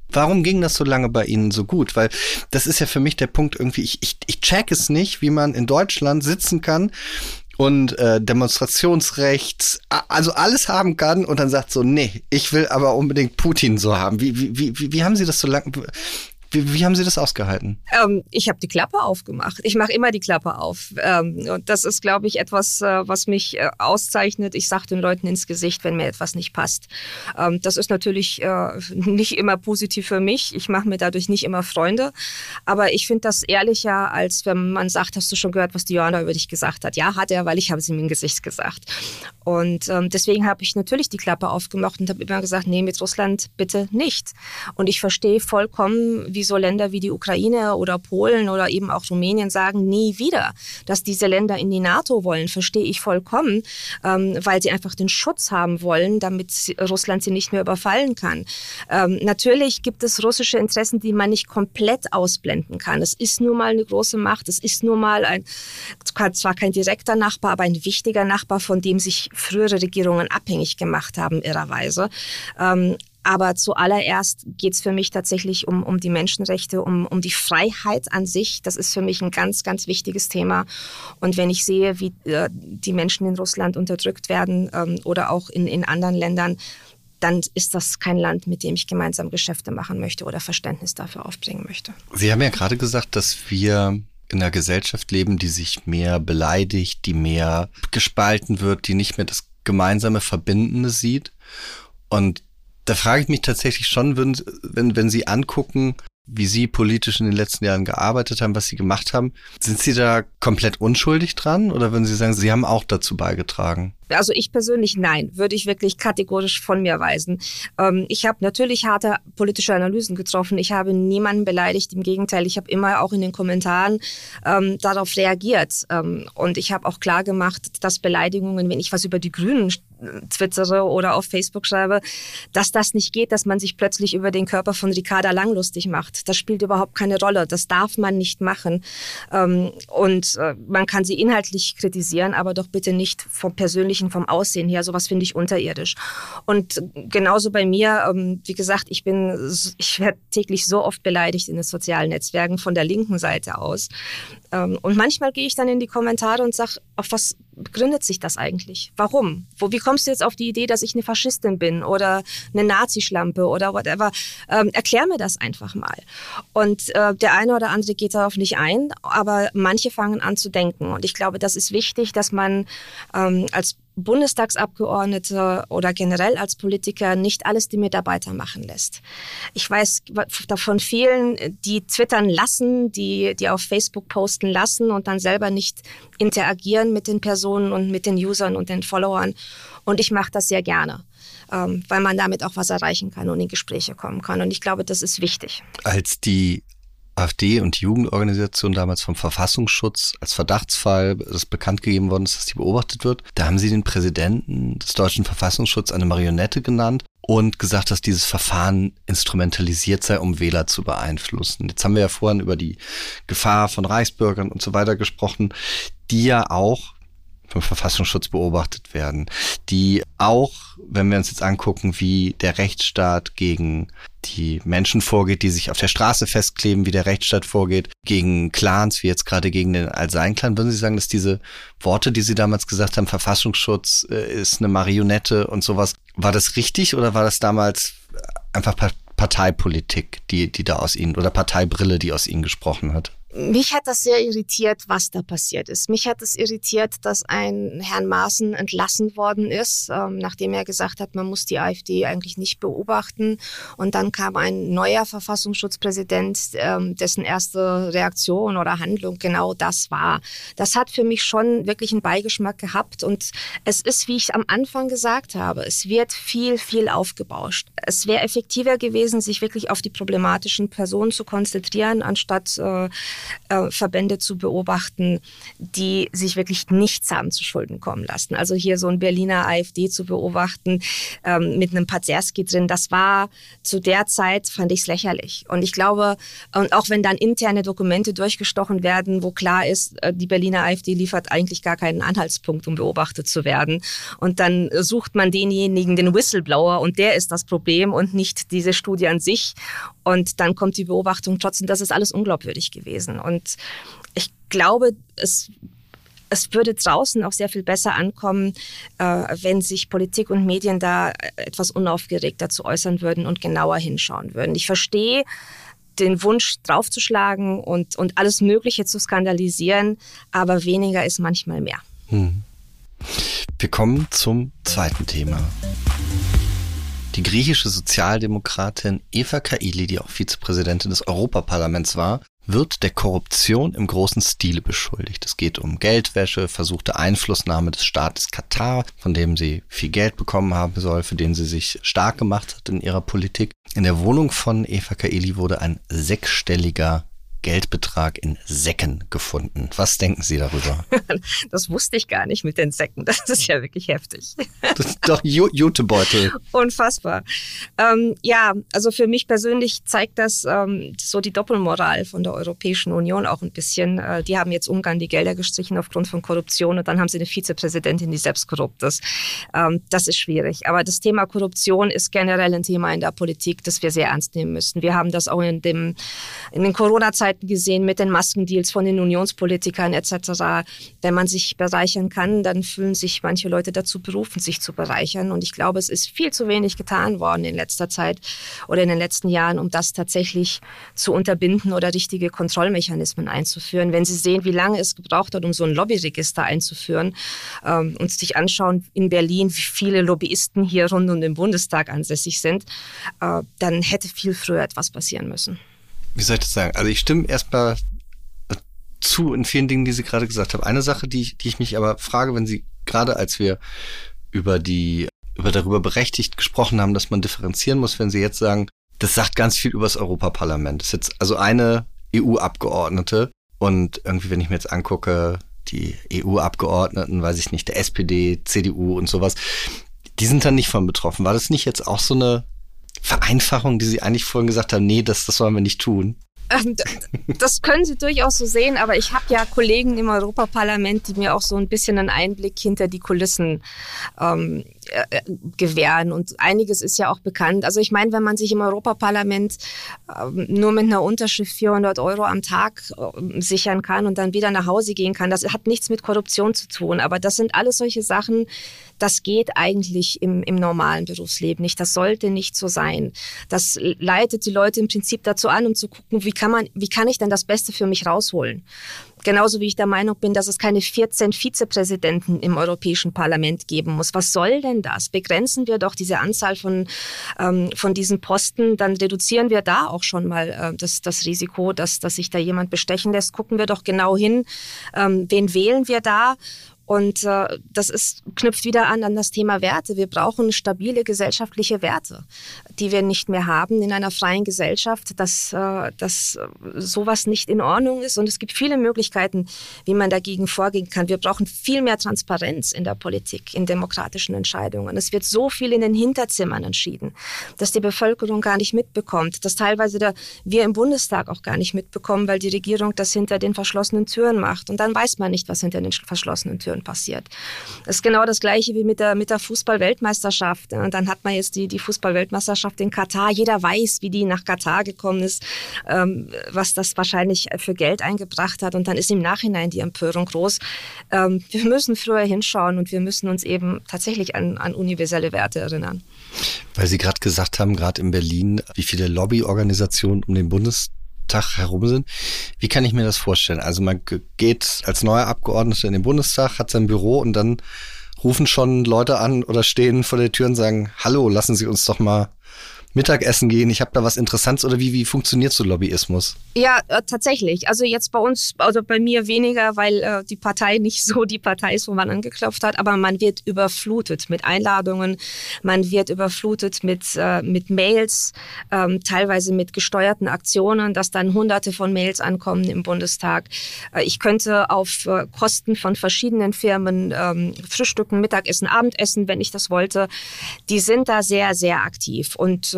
Speaker 1: Warum ging das so lange bei Ihnen so gut? Weil das ist ja für mich der Punkt irgendwie, ich, ich, ich check es nicht, wie man in Deutschland sitzen kann und äh, Demonstrationsrecht, also alles haben kann und dann sagt so, nee, ich will aber unbedingt Putin so haben. Wie, wie, wie, wie haben Sie das so lange, wie, wie haben Sie das ausgehalten?
Speaker 2: Ähm, ich habe die Klappe aufgemacht. Ich mache immer die Klappe auf. Ähm, und das ist, glaube ich, etwas, äh, was mich äh, auszeichnet. Ich sage den Leuten ins Gesicht, wenn mir etwas nicht passt. Ähm, das ist natürlich äh, nicht immer positiv für mich. Ich mache mir dadurch nicht immer Freunde. Aber ich finde das ehrlicher, als wenn man sagt, hast du schon gehört, was die Johanna über dich gesagt hat? Ja, hat er, weil ich habe es ihm im Gesicht gesagt. Und ähm, deswegen habe ich natürlich die Klappe aufgemacht und habe immer gesagt, nee, mit Russland bitte nicht. Und ich verstehe vollkommen, wie so Länder wie die Ukraine oder Polen oder eben auch Rumänien sagen, nie wieder, dass diese Länder in die NATO wollen, verstehe ich vollkommen, ähm, weil sie einfach den Schutz haben wollen, damit Russland sie nicht mehr überfallen kann. Ähm, natürlich gibt es russische Interessen, die man nicht komplett ausblenden kann. Es ist nur mal eine große Macht, es ist nur mal ein, zwar kein direkter Nachbar, aber ein wichtiger Nachbar, von dem sich frühere Regierungen abhängig gemacht haben, irrerweise. Ähm, aber zuallererst geht es für mich tatsächlich um, um die Menschenrechte, um, um die Freiheit an sich. Das ist für mich ein ganz, ganz wichtiges Thema. Und wenn ich sehe, wie äh, die Menschen in Russland unterdrückt werden ähm, oder auch in, in anderen Ländern, dann ist das kein Land, mit dem ich gemeinsam Geschäfte machen möchte oder Verständnis dafür aufbringen möchte.
Speaker 1: Sie haben ja gerade gesagt, dass wir in einer Gesellschaft leben, die sich mehr beleidigt, die mehr gespalten wird, die nicht mehr das gemeinsame Verbindende sieht. Und da frage ich mich tatsächlich schon, wenn, wenn, wenn Sie angucken, wie Sie politisch in den letzten Jahren gearbeitet haben, was Sie gemacht haben, sind Sie da komplett unschuldig dran oder würden Sie sagen, Sie haben auch dazu beigetragen?
Speaker 2: Also ich persönlich nein, würde ich wirklich kategorisch von mir weisen. Ähm, ich habe natürlich harte politische Analysen getroffen. Ich habe niemanden beleidigt. Im Gegenteil, ich habe immer auch in den Kommentaren ähm, darauf reagiert. Ähm, und ich habe auch klar gemacht, dass Beleidigungen, wenn ich was über die Grünen twittere oder auf Facebook schreibe, dass das nicht geht, dass man sich plötzlich über den Körper von Ricarda Lang lustig macht. Das spielt überhaupt keine Rolle. Das darf man nicht machen. Ähm, und äh, man kann sie inhaltlich kritisieren, aber doch bitte nicht vom persönlichen, vom Aussehen her. Sowas finde ich unterirdisch. Und genauso bei mir, ähm, wie gesagt, ich bin, ich werde täglich so oft beleidigt in den sozialen Netzwerken von der linken Seite aus. Ähm, und manchmal gehe ich dann in die Kommentare und sage, auf was begründet sich das eigentlich? Warum? Wo, wie kommst du jetzt auf die Idee, dass ich eine Faschistin bin oder eine Nazischlampe oder whatever? Ähm, erklär mir das einfach mal. Und äh, der eine oder andere geht darauf nicht ein, aber manche fangen an zu denken. Und ich glaube, das ist wichtig, dass man ähm, als Bundestagsabgeordnete oder generell als Politiker nicht alles die Mitarbeiter machen lässt. Ich weiß davon vielen, die twittern lassen, die, die auf Facebook posten lassen und dann selber nicht interagieren mit den Personen und mit den Usern und den Followern. Und ich mache das sehr gerne, ähm, weil man damit auch was erreichen kann und in Gespräche kommen kann. Und ich glaube, das ist wichtig.
Speaker 1: Als die AfD und die Jugendorganisation damals vom Verfassungsschutz als Verdachtsfall das bekannt gegeben worden ist, dass die beobachtet wird. Da haben sie den Präsidenten des deutschen Verfassungsschutzes eine Marionette genannt und gesagt, dass dieses Verfahren instrumentalisiert sei, um Wähler zu beeinflussen. Jetzt haben wir ja vorhin über die Gefahr von Reichsbürgern und so weiter gesprochen, die ja auch vom Verfassungsschutz beobachtet werden, die auch, wenn wir uns jetzt angucken, wie der Rechtsstaat gegen die Menschen vorgeht, die sich auf der Straße festkleben, wie der Rechtsstaat vorgeht, gegen Clans, wie jetzt gerade gegen den Al-Sein-Clan, würden Sie sagen, dass diese Worte, die Sie damals gesagt haben, Verfassungsschutz äh, ist eine Marionette und sowas, war das richtig oder war das damals einfach Parteipolitik, die, die da aus Ihnen, oder Parteibrille, die aus Ihnen gesprochen hat?
Speaker 2: Mich hat das sehr irritiert, was da passiert ist. Mich hat es irritiert, dass ein Herrn Maaßen entlassen worden ist, ähm, nachdem er gesagt hat, man muss die AfD eigentlich nicht beobachten. Und dann kam ein neuer Verfassungsschutzpräsident, ähm, dessen erste Reaktion oder Handlung genau das war. Das hat für mich schon wirklich einen Beigeschmack gehabt. Und es ist, wie ich am Anfang gesagt habe, es wird viel, viel aufgebauscht. Es wäre effektiver gewesen, sich wirklich auf die problematischen Personen zu konzentrieren, anstatt äh, äh, Verbände zu beobachten, die sich wirklich nichts haben zu Schulden kommen lassen. Also hier so ein Berliner AfD zu beobachten ähm, mit einem Pazerski drin, das war zu der Zeit, fand ich es lächerlich. Und ich glaube, und auch wenn dann interne Dokumente durchgestochen werden, wo klar ist, äh, die Berliner AfD liefert eigentlich gar keinen Anhaltspunkt, um beobachtet zu werden. Und dann sucht man denjenigen, den Whistleblower, und der ist das Problem und nicht diese Studie an sich. Und dann kommt die Beobachtung trotzdem, das ist alles unglaubwürdig gewesen. Und ich glaube, es es würde draußen auch sehr viel besser ankommen, äh, wenn sich Politik und Medien da etwas unaufgeregter zu äußern würden und genauer hinschauen würden. Ich verstehe den Wunsch draufzuschlagen und, und alles Mögliche zu skandalisieren, aber weniger ist manchmal mehr. Hm.
Speaker 1: Wir kommen zum zweiten Thema. Die griechische Sozialdemokratin Eva Kaili, die auch Vizepräsidentin des Europaparlaments war, wird der Korruption im großen Stile beschuldigt. Es geht um Geldwäsche, versuchte Einflussnahme des Staates Katar, von dem sie viel Geld bekommen haben soll, für den sie sich stark gemacht hat in ihrer Politik. In der Wohnung von Eva Kaili wurde ein sechsstelliger Geldbetrag in Säcken gefunden. Was denken Sie darüber?
Speaker 2: Das wusste ich gar nicht mit den Säcken. Das ist ja wirklich heftig.
Speaker 1: Das ist doch Jutebeutel.
Speaker 2: Unfassbar. Ähm, ja, also für mich persönlich zeigt das ähm, so die Doppelmoral von der Europäischen Union auch ein bisschen. Äh, die haben jetzt Ungarn die Gelder gestrichen aufgrund von Korruption und dann haben sie eine Vizepräsidentin, die selbst korrupt ist. Ähm, das ist schwierig. Aber das Thema Korruption ist generell ein Thema in der Politik, das wir sehr ernst nehmen müssen. Wir haben das auch in, dem, in den Corona-Zeiten Möglichkeiten gesehen mit den Maskendeals von den Unionspolitikern etc. Wenn man sich bereichern kann, dann fühlen sich manche Leute dazu berufen, sich zu bereichern. Und ich glaube, es ist viel zu wenig getan worden in letzter Zeit oder in den letzten Jahren, um das tatsächlich zu unterbinden oder richtige Kontrollmechanismen einzuführen. Wenn Sie sehen, wie lange es gebraucht hat, um so ein Lobbyregister einzuführen ähm, und sich anschauen in Berlin, wie viele Lobbyisten hier rund um den Bundestag ansässig sind, äh, dann hätte viel früher etwas passieren müssen
Speaker 1: wie soll ich das sagen? Also ich stimme erstmal zu in vielen Dingen, die Sie gerade gesagt haben. Eine Sache, die, die ich mich aber frage, wenn Sie gerade als wir über die, über darüber berechtigt gesprochen haben, dass man differenzieren muss, wenn Sie jetzt sagen, das sagt ganz viel über das Europaparlament. Das ist jetzt also eine EU-Abgeordnete und irgendwie, wenn ich mir jetzt angucke, die EU-Abgeordneten, weiß ich nicht, der SPD, CDU und sowas, die sind dann nicht von betroffen. War das nicht jetzt auch so eine Vereinfachung, die Sie eigentlich vorhin gesagt haben, nee, das, das sollen wir nicht tun?
Speaker 2: Ähm, das können Sie durchaus so sehen, aber ich habe ja Kollegen im Europaparlament, die mir auch so ein bisschen einen Einblick hinter die Kulissen ähm, äh, gewähren. Und einiges ist ja auch bekannt. Also ich meine, wenn man sich im Europaparlament ähm, nur mit einer Unterschrift 400 Euro am Tag äh, sichern kann und dann wieder nach Hause gehen kann, das hat nichts mit Korruption zu tun. Aber das sind alles solche Sachen, das geht eigentlich im, im normalen Berufsleben nicht. Das sollte nicht so sein. Das leitet die Leute im Prinzip dazu an, um zu gucken, wie kann man, wie kann ich denn das Beste für mich rausholen? Genauso wie ich der Meinung bin, dass es keine 14 Vizepräsidenten im Europäischen Parlament geben muss. Was soll denn das? Begrenzen wir doch diese Anzahl von, ähm, von diesen Posten, dann reduzieren wir da auch schon mal äh, das, das Risiko, dass, dass sich da jemand bestechen lässt. Gucken wir doch genau hin, ähm, wen wählen wir da und äh, das ist, knüpft wieder an an das Thema Werte. Wir brauchen stabile gesellschaftliche Werte, die wir nicht mehr haben in einer freien Gesellschaft, dass, äh, dass sowas nicht in Ordnung ist. Und es gibt viele Möglichkeiten, wie man dagegen vorgehen kann. Wir brauchen viel mehr Transparenz in der Politik, in demokratischen Entscheidungen. Es wird so viel in den Hinterzimmern entschieden, dass die Bevölkerung gar nicht mitbekommt, dass teilweise der, wir im Bundestag auch gar nicht mitbekommen, weil die Regierung das hinter den verschlossenen Türen macht. Und dann weiß man nicht, was hinter den verschlossenen Türen Stadion passiert. Das ist genau das Gleiche wie mit der, mit der Fußball-Weltmeisterschaft. Und dann hat man jetzt die, die Fußball-Weltmeisterschaft in Katar. Jeder weiß, wie die nach Katar gekommen ist, ähm, was das wahrscheinlich für Geld eingebracht hat. Und dann ist im Nachhinein die Empörung groß. Ähm, wir müssen früher hinschauen und wir müssen uns eben tatsächlich an, an universelle Werte erinnern.
Speaker 1: Weil Sie gerade gesagt haben, gerade in Berlin, wie viele Lobbyorganisationen um den Bundestag Tag herum sind. Wie kann ich mir das vorstellen? Also man geht als neuer Abgeordneter in den Bundestag, hat sein Büro und dann rufen schon Leute an oder stehen vor der Tür und sagen, hallo, lassen Sie uns doch mal Mittagessen gehen, ich habe da was Interessantes oder wie, wie funktioniert so Lobbyismus?
Speaker 2: Ja, äh, tatsächlich. Also jetzt bei uns, also bei mir weniger, weil äh, die Partei nicht so die Partei ist, wo man angeklopft hat, aber man wird überflutet mit Einladungen, man wird überflutet mit, äh, mit Mails, ähm, teilweise mit gesteuerten Aktionen, dass dann hunderte von Mails ankommen im Bundestag. Äh, ich könnte auf äh, Kosten von verschiedenen Firmen ähm, frühstücken, Mittagessen, Abendessen, wenn ich das wollte. Die sind da sehr, sehr aktiv und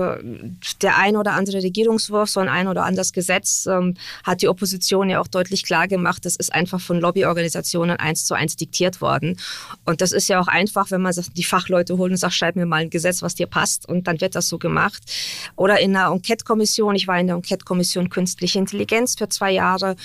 Speaker 2: der ein oder andere Regierungswurf, so ein ein oder anderes Gesetz ähm, hat die Opposition ja auch deutlich klar gemacht, das ist einfach von Lobbyorganisationen eins zu eins diktiert worden. Und das ist ja auch einfach, wenn man die Fachleute holt und sagt, schreib mir mal ein Gesetz, was dir passt und dann wird das so gemacht. Oder in einer Enquete-Kommission, ich war in der Enquete-Kommission Künstliche Intelligenz für zwei Jahre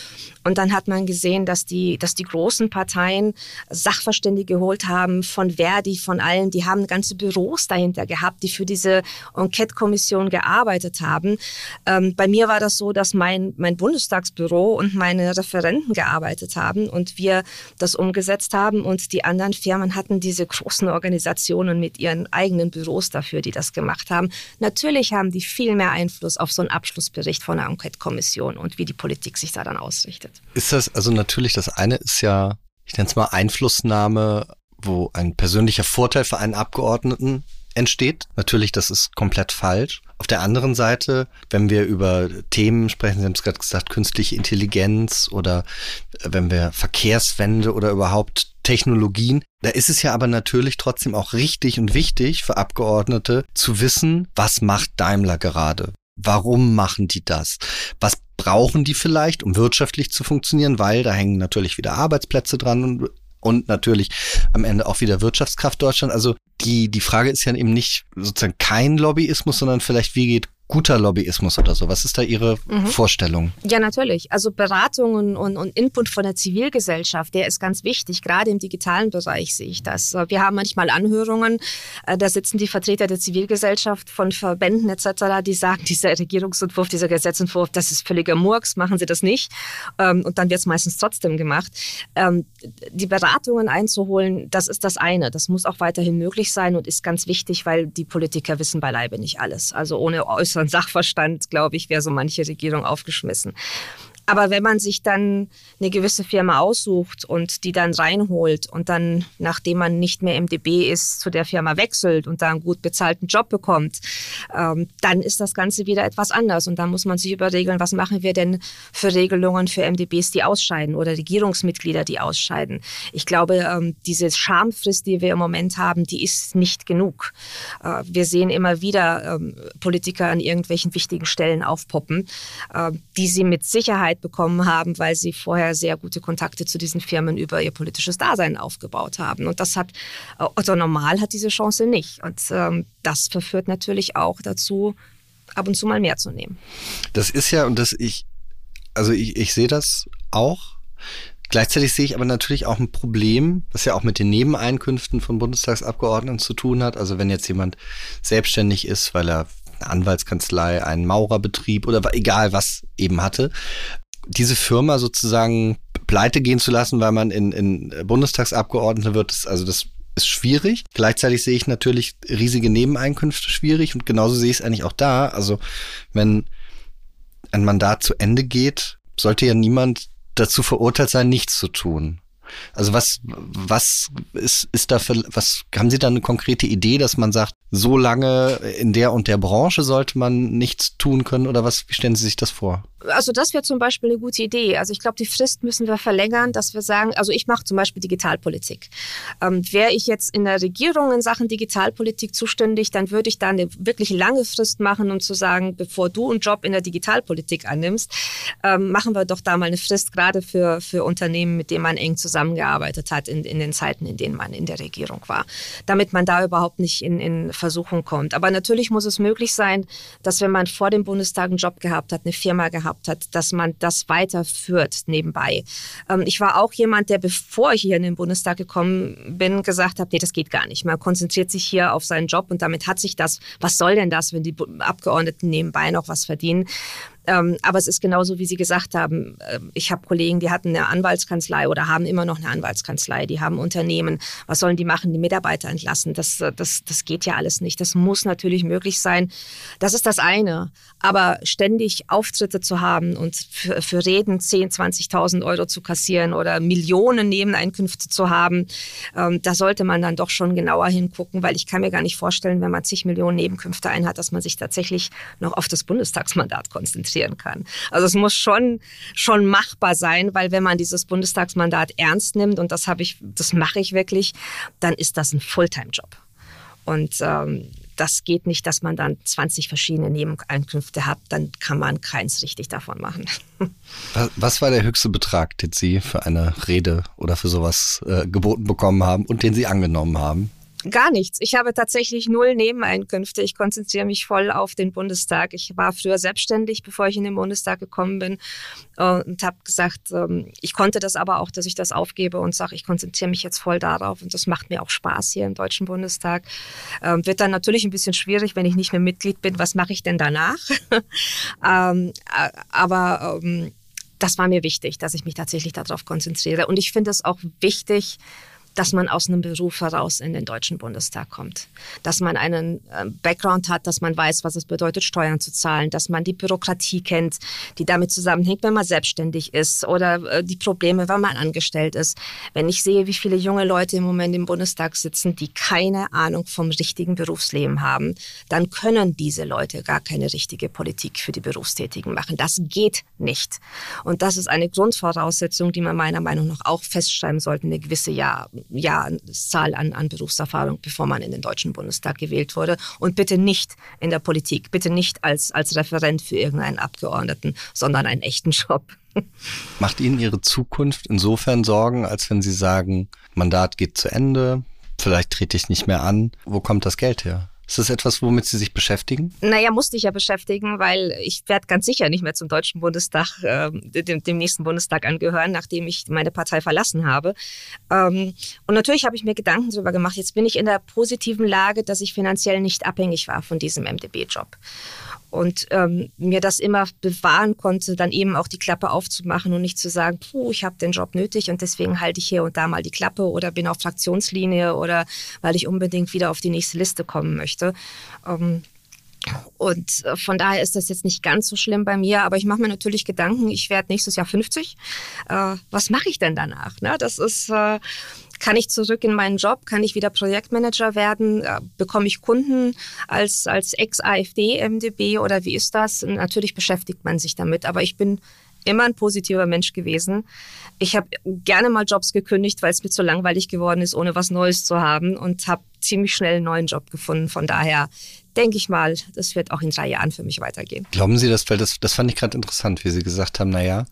Speaker 2: und dann hat man gesehen, dass die, dass die großen Parteien Sachverständige geholt haben von Verdi, von allen, die haben ganze Büros dahinter gehabt, die für diese Enquete-Kommission Kommission gearbeitet haben. Ähm, bei mir war das so, dass mein, mein Bundestagsbüro und meine Referenten gearbeitet haben und wir das umgesetzt haben und die anderen Firmen hatten diese großen Organisationen mit ihren eigenen Büros dafür, die das gemacht haben. Natürlich haben die viel mehr Einfluss auf so einen Abschlussbericht von der Enquete-Kommission und wie die Politik sich da dann ausrichtet.
Speaker 1: Ist das, also natürlich, das eine ist ja, ich nenne es mal Einflussnahme, wo ein persönlicher Vorteil für einen Abgeordneten entsteht. Natürlich, das ist komplett falsch. Auf der anderen Seite, wenn wir über Themen sprechen, Sie haben es gerade gesagt, künstliche Intelligenz oder äh, wenn wir Verkehrswende oder überhaupt Technologien, da ist es ja aber natürlich trotzdem auch richtig und wichtig für Abgeordnete zu wissen, was macht Daimler gerade? Warum machen die das? Was brauchen die vielleicht, um wirtschaftlich zu funktionieren? Weil da hängen natürlich wieder Arbeitsplätze dran und und natürlich am Ende auch wieder Wirtschaftskraft Deutschland. Also die, die Frage ist ja eben nicht sozusagen kein Lobbyismus, sondern vielleicht, wie geht guter Lobbyismus oder so? Was ist da Ihre mhm. Vorstellung?
Speaker 2: Ja, natürlich. Also Beratungen und, und Input von der Zivilgesellschaft, der ist ganz wichtig. Gerade im digitalen Bereich sehe ich das. Wir haben manchmal Anhörungen, äh, da sitzen die Vertreter der Zivilgesellschaft von Verbänden etc., die sagen, dieser Regierungsentwurf, dieser Gesetzentwurf, das ist völliger Murks, machen Sie das nicht. Ähm, und dann wird es meistens trotzdem gemacht. Ähm, die Beratungen einzuholen, das ist das eine. Das muss auch weiterhin möglich sein und ist ganz wichtig, weil die Politiker wissen beileibe nicht alles. Also ohne äußere größeren Sachverstand, glaube ich, wäre so manche Regierung aufgeschmissen. Aber wenn man sich dann eine gewisse Firma aussucht und die dann reinholt und dann, nachdem man nicht mehr im DB ist, zu der Firma wechselt und da einen gut bezahlten Job bekommt, ähm, dann ist das Ganze wieder etwas anders. Und dann muss man sich überregeln, was machen wir denn für Regelungen für MDBs, die ausscheiden oder Regierungsmitglieder, die ausscheiden. Ich glaube, ähm, diese Schamfrist, die wir im Moment haben, die ist nicht genug. Äh, wir sehen immer wieder ähm, Politiker an irgendwelchen wichtigen Stellen aufpoppen, äh, die sie mit Sicherheit Sicherheit bekommen haben, weil sie vorher sehr gute Kontakte zu diesen Firmen über ihr politisches Dasein aufgebaut haben. Und das hat, also normal hat diese Chance nicht. Und ähm, das verführt natürlich auch dazu, ab und zu mal mehr zu nehmen.
Speaker 1: Das ist ja, und das ich, also ich, ich sehe das auch. Gleichzeitig sehe ich aber natürlich auch ein Problem, das ja auch mit den Nebeneinkünften von Bundestagsabgeordneten zu tun hat. Also wenn jetzt jemand selbstständig ist, weil er eine Anwaltskanzlei, einen Maurerbetrieb oder egal was eben hatte, diese Firma sozusagen pleite gehen zu lassen, weil man in, in Bundestagsabgeordnete wird, ist, also das ist schwierig. Gleichzeitig sehe ich natürlich riesige Nebeneinkünfte schwierig und genauso sehe ich es eigentlich auch da. Also wenn ein Mandat zu Ende geht, sollte ja niemand dazu verurteilt sein, nichts zu tun. Also was, was ist, ist da für, was, haben Sie da eine konkrete Idee, dass man sagt, so lange in der und der Branche sollte man nichts tun können oder was, wie stellen Sie sich das vor?
Speaker 2: Also das wäre zum Beispiel eine gute Idee. Also ich glaube, die Frist müssen wir verlängern, dass wir sagen, also ich mache zum Beispiel Digitalpolitik. Ähm, Wäre ich jetzt in der Regierung in Sachen Digitalpolitik zuständig, dann würde ich da eine wirklich lange Frist machen, um zu sagen, bevor du einen Job in der Digitalpolitik annimmst, ähm, machen wir doch da mal eine Frist, gerade für, für Unternehmen, mit denen man eng zusammengearbeitet hat in, in den Zeiten, in denen man in der Regierung war, damit man da überhaupt nicht in, in Versuchung kommt. Aber natürlich muss es möglich sein, dass wenn man vor dem Bundestag einen Job gehabt hat, eine Firma gehabt gehabt hat, dass man das weiterführt nebenbei. Ähm, ich war auch jemand, der, bevor ich hier in den Bundestag gekommen bin, gesagt hat, nee, das geht gar nicht. Man konzentriert sich hier auf seinen Job und damit hat sich das, was soll denn das, wenn die Abgeordneten nebenbei noch was verdienen? Ähm, aber es ist genauso, wie Sie gesagt haben. Äh, ich habe Kollegen, die hatten eine Anwaltskanzlei oder haben immer noch eine Anwaltskanzlei. Die haben Unternehmen. Was sollen die machen? Die Mitarbeiter entlassen. Das, das, das geht ja alles nicht. Das muss natürlich möglich sein. Das ist das eine. Aber ständig Auftritte zu haben und für, für Reden 10, 20.000 Euro zu kassieren oder Millionen Nebeneinkünfte zu haben, ähm, da sollte man dann doch schon genauer hingucken, weil ich kann mir gar nicht vorstellen, wenn man zig Millionen Nebenkünfte einhat, dass man sich tatsächlich noch auf das Bundestagsmandat konzentrieren kann. Also es muss schon, schon machbar sein, weil wenn man dieses Bundestagsmandat ernst nimmt, und das habe ich, das mache ich wirklich, dann ist das ein Fulltime-Job. Und ähm, das geht nicht, dass man dann 20 verschiedene Nebeneinkünfte hat, dann kann man keins richtig davon machen.
Speaker 1: Was, was war der höchste Betrag, den Sie für eine Rede oder für sowas äh, geboten bekommen haben und den Sie angenommen haben?
Speaker 2: Gar nichts. Ich habe tatsächlich null Nebeneinkünfte. Ich konzentriere mich voll auf den Bundestag. Ich war früher selbstständig, bevor ich in den Bundestag gekommen bin äh, und habe gesagt, ähm, ich konnte das aber auch, dass ich das aufgebe und sage, ich konzentriere mich jetzt voll darauf und das macht mir auch Spaß hier im Deutschen Bundestag. Ähm, wird dann natürlich ein bisschen schwierig, wenn ich nicht mehr Mitglied bin. Was mache ich denn danach? ähm, aber das war mir wichtig, dass ich mich tatsächlich darauf konzentriere. Und ich finde es auch wichtig, dass man aus einem Beruf heraus in den Deutschen Bundestag kommt. Dass man einen ähm, Background hat, dass man weiß, was es bedeutet, Steuern zu zahlen, dass man die Bürokratie kennt, die damit zusammenhängt, wenn man selbstständig ist oder äh, die Probleme, wenn man angestellt ist. Wenn ich sehe, wie viele junge Leute im Moment im Bundestag sitzen, die keine Ahnung vom richtigen Berufsleben haben, dann können diese Leute gar keine richtige Politik für die Berufstätigen machen. Das geht nicht. Und das ist eine Grundvoraussetzung, die man meiner Meinung nach auch festschreiben sollte, eine gewisse Jahr ja, Zahl an, an Berufserfahrung, bevor man in den Deutschen Bundestag gewählt wurde. Und bitte nicht in der Politik, bitte nicht als, als Referent für irgendeinen Abgeordneten, sondern einen echten Job.
Speaker 1: Macht Ihnen Ihre Zukunft insofern Sorgen, als wenn Sie sagen, Mandat geht zu Ende, vielleicht trete ich nicht mehr an. Wo kommt das Geld her? Ist das etwas, womit Sie sich beschäftigen?
Speaker 2: Naja, musste ich ja beschäftigen, weil ich werde ganz sicher nicht mehr zum Deutschen Bundestag, äh, dem, dem, nächsten Bundestag angehören, nachdem ich meine Partei verlassen habe. Ähm, und natürlich habe ich mir Gedanken darüber gemacht. Jetzt bin ich in der positiven Lage, dass ich finanziell nicht abhängig war von diesem MDB-Job und ähm, mir das immer bewahren konnte, dann eben auch die Klappe aufzumachen und nicht zu sagen, puh, ich habe den Job nötig und deswegen halte ich hier und da mal die Klappe oder bin auf Fraktionslinie oder weil ich unbedingt wieder auf die nächste Liste kommen möchte. Ähm, und äh, von daher ist das jetzt nicht ganz so schlimm bei mir, aber ich mache mir natürlich Gedanken, ich werde nächstes Jahr 50. Äh, was mache ich denn danach? Ne? Das ist, äh, kann ich zurück in meinen Job? Kann ich wieder Projektmanager werden? Äh, bekomme ich Kunden als, als Ex-AfD-MDB oder wie ist das? Natürlich beschäftigt man sich damit, aber ich bin immer ein positiver Mensch gewesen. Ich habe gerne mal Jobs gekündigt, weil es mir zu langweilig geworden ist, ohne was Neues zu haben und habe ziemlich schnell einen neuen Job gefunden. Von daher denke ich mal, das wird auch in drei Jahren für mich weitergehen.
Speaker 1: Glauben Sie das, weil das, das fand ich gerade interessant, wie Sie gesagt haben, naja,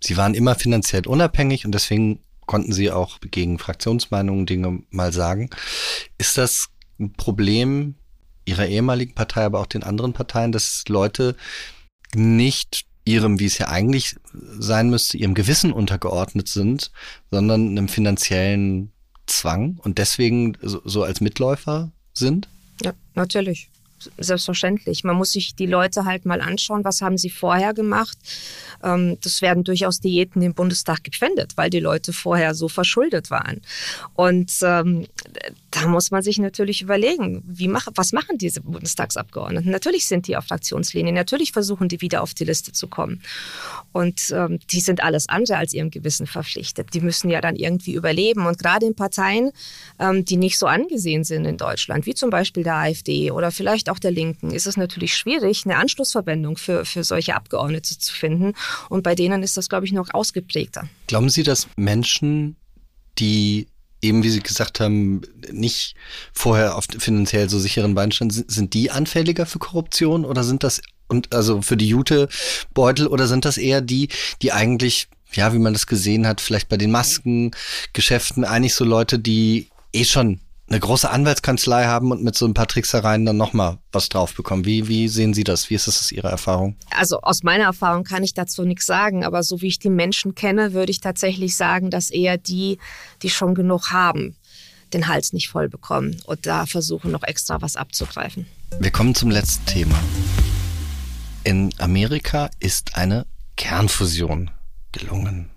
Speaker 1: Sie waren immer finanziell unabhängig und deswegen konnten Sie auch gegen Fraktionsmeinungen Dinge mal sagen. Ist das ein Problem Ihrer ehemaligen Partei, aber auch den anderen Parteien, dass Leute nicht ihrem, wie es ja eigentlich sein müsste, ihrem Gewissen untergeordnet sind, sondern einem finanziellen Zwang und deswegen so, so als Mitläufer sind?
Speaker 2: Ja, natürlich selbstverständlich. Man muss sich die Leute halt mal anschauen, was haben sie vorher gemacht. Ähm, das werden durchaus Diäten im Bundestag gepfändet, weil die Leute vorher so verschuldet waren. Und ähm, da muss man sich natürlich überlegen, wie mach, was machen diese Bundestagsabgeordneten? Natürlich sind die auf Fraktionslinien, natürlich versuchen die wieder auf die Liste zu kommen. Und ähm, die sind alles andere als ihrem Gewissen verpflichtet. Die müssen ja dann irgendwie überleben. Und gerade in Parteien, ähm, die nicht so angesehen sind in Deutschland, wie zum Beispiel der AfD oder vielleicht auch der Linken, ist es natürlich schwierig, eine Anschlussverwendung für, für solche Abgeordnete zu finden. Und bei denen ist das, glaube ich, noch ausgeprägter.
Speaker 1: Glauben Sie, dass Menschen, die eben, wie Sie gesagt haben, nicht vorher auf finanziell so sicheren Beinen standen, sind, sind die anfälliger für Korruption oder sind das und also für die Jutebeutel oder sind das eher die, die eigentlich, ja, wie man das gesehen hat, vielleicht bei den Maskengeschäften eigentlich so Leute, die eh schon eine große Anwaltskanzlei haben und mit so ein paar Tricksereien dann nochmal was drauf bekommen. Wie, wie sehen Sie das? Wie ist das aus Ihrer Erfahrung?
Speaker 2: Also aus meiner Erfahrung kann ich dazu nichts sagen, aber so wie ich die Menschen kenne, würde ich tatsächlich sagen, dass eher die, die schon genug haben, den Hals nicht voll bekommen und da versuchen noch extra was abzugreifen.
Speaker 1: Wir kommen zum letzten Thema. In Amerika ist eine Kernfusion gelungen.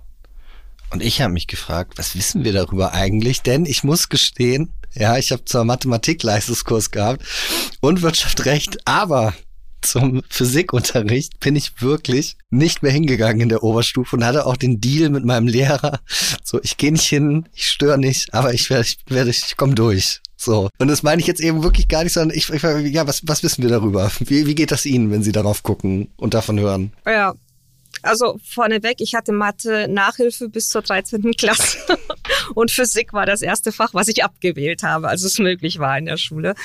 Speaker 1: Und ich habe mich gefragt, was wissen wir darüber eigentlich? Denn ich muss gestehen, ja, ich habe zwar Mathematik-Leistungskurs gehabt und Wirtschaftsrecht, aber zum Physikunterricht bin ich wirklich nicht mehr hingegangen in der Oberstufe und hatte auch den Deal mit meinem Lehrer. So, ich gehe nicht hin, ich störe nicht, aber ich werde, ich werde, ich komme durch. So. Und das meine ich jetzt eben wirklich gar nicht, sondern ich, ich ja, was, was wissen wir darüber? Wie, wie geht das Ihnen, wenn Sie darauf gucken und davon hören?
Speaker 2: Ja, also vorneweg, ich hatte Mathe Nachhilfe bis zur 13. Klasse und Physik war das erste Fach, was ich abgewählt habe, als es möglich war in der Schule.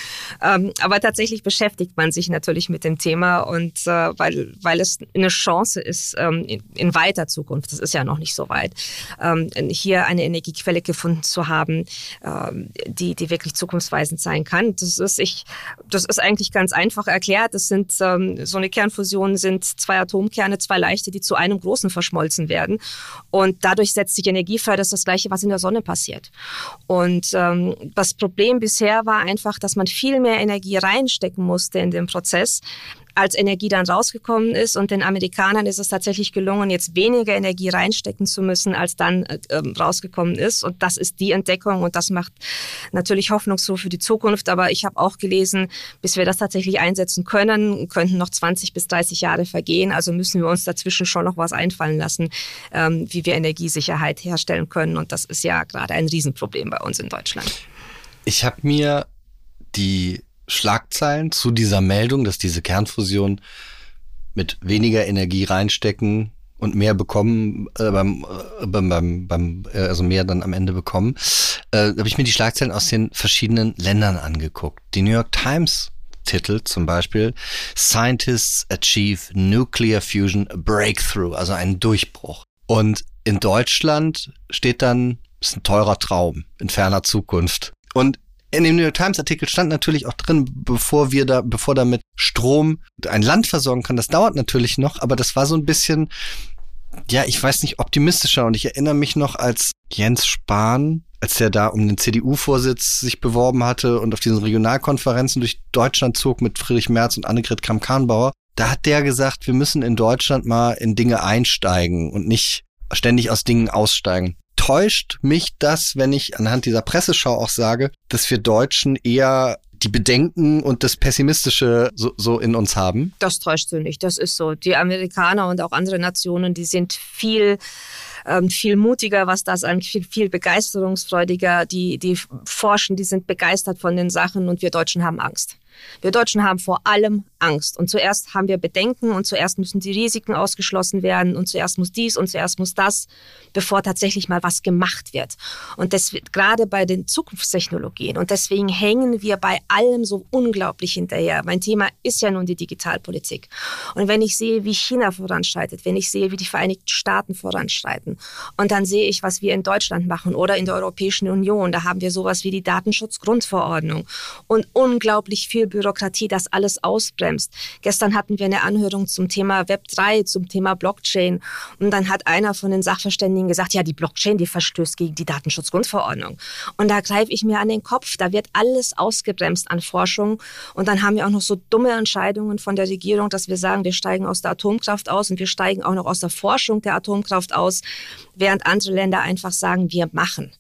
Speaker 2: Ähm, aber tatsächlich beschäftigt man sich natürlich mit dem Thema und äh, weil, weil es eine Chance ist ähm, in, in, weiter Zukunft, das ist ja noch nicht so weit, ähm, hier eine Energiequelle gefunden zu haben, ähm, die, die wirklich zukunftsweisend sein kann. Das ist, ich, das ist eigentlich ganz einfach erklärt. Das sind ähm, so eine Kernfusion sind zwei Atomkerne, zwei leichte, die zu einem großen verschmolzen werden. Und dadurch setzt sich Energie frei. Das ist das Gleiche, was in der Sonne passiert. Und ähm, das Problem bisher war einfach, dass man viel mehr Energie reinstecken musste in den Prozess, als Energie dann rausgekommen ist. Und den Amerikanern ist es tatsächlich gelungen, jetzt weniger Energie reinstecken zu müssen, als dann äh, ähm, rausgekommen ist. Und das ist die Entdeckung und das macht natürlich Hoffnung so für die Zukunft. Aber ich habe auch gelesen, bis wir das tatsächlich einsetzen können, könnten noch 20 bis 30 Jahre vergehen. Also müssen wir uns dazwischen schon noch was einfallen lassen, ähm, wie wir Energiesicherheit herstellen können. Und das ist ja gerade ein Riesenproblem bei uns in Deutschland.
Speaker 1: Ich habe mir die Schlagzeilen zu dieser Meldung, dass diese Kernfusion mit weniger Energie reinstecken und mehr bekommen äh, beim, äh, beim, beim, äh, also mehr dann am Ende bekommen, äh, habe ich mir die Schlagzeilen aus den verschiedenen Ländern angeguckt. Die New York Times Titel zum Beispiel Scientists achieve nuclear fusion breakthrough, also ein Durchbruch. Und in Deutschland steht dann, ist ein teurer Traum in ferner Zukunft. Und in dem New York Times Artikel stand natürlich auch drin, bevor wir da, bevor damit Strom ein Land versorgen kann. Das dauert natürlich noch, aber das war so ein bisschen, ja, ich weiß nicht, optimistischer. Und ich erinnere mich noch, als Jens Spahn, als er da um den CDU-Vorsitz sich beworben hatte und auf diesen Regionalkonferenzen durch Deutschland zog mit Friedrich Merz und Annegret Kramp-Karrenbauer, da hat der gesagt, wir müssen in Deutschland mal in Dinge einsteigen und nicht ständig aus Dingen aussteigen täuscht mich das, wenn ich anhand dieser Presseschau auch sage, dass wir Deutschen eher die Bedenken und das Pessimistische so, so in uns haben?
Speaker 2: Das täuscht so nicht. Das ist so. Die Amerikaner und auch andere Nationen, die sind viel ähm, viel mutiger, was das an viel, viel begeisterungsfreudiger. Die, die forschen, die sind begeistert von den Sachen und wir Deutschen haben Angst. Wir Deutschen haben vor allem Angst. Und zuerst haben wir Bedenken und zuerst müssen die Risiken ausgeschlossen werden und zuerst muss dies und zuerst muss das, bevor tatsächlich mal was gemacht wird. Und das wird gerade bei den Zukunftstechnologien. Und deswegen hängen wir bei allem so unglaublich hinterher. Mein Thema ist ja nun die Digitalpolitik. Und wenn ich sehe, wie China voranschreitet, wenn ich sehe, wie die Vereinigten Staaten voranschreiten, und dann sehe ich, was wir in Deutschland machen oder in der Europäischen Union, da haben wir sowas wie die Datenschutzgrundverordnung und unglaublich viel Bürokratie, das alles ausbremst. Gestern hatten wir eine Anhörung zum Thema Web 3, zum Thema Blockchain. Und dann hat einer von den Sachverständigen gesagt, ja, die Blockchain, die verstößt gegen die Datenschutzgrundverordnung. Und da greife ich mir an den Kopf. Da wird alles ausgebremst an Forschung. Und dann haben wir auch noch so dumme Entscheidungen von der Regierung, dass wir sagen, wir steigen aus der Atomkraft aus und wir steigen auch noch aus der Forschung der Atomkraft aus, während andere Länder einfach sagen, wir machen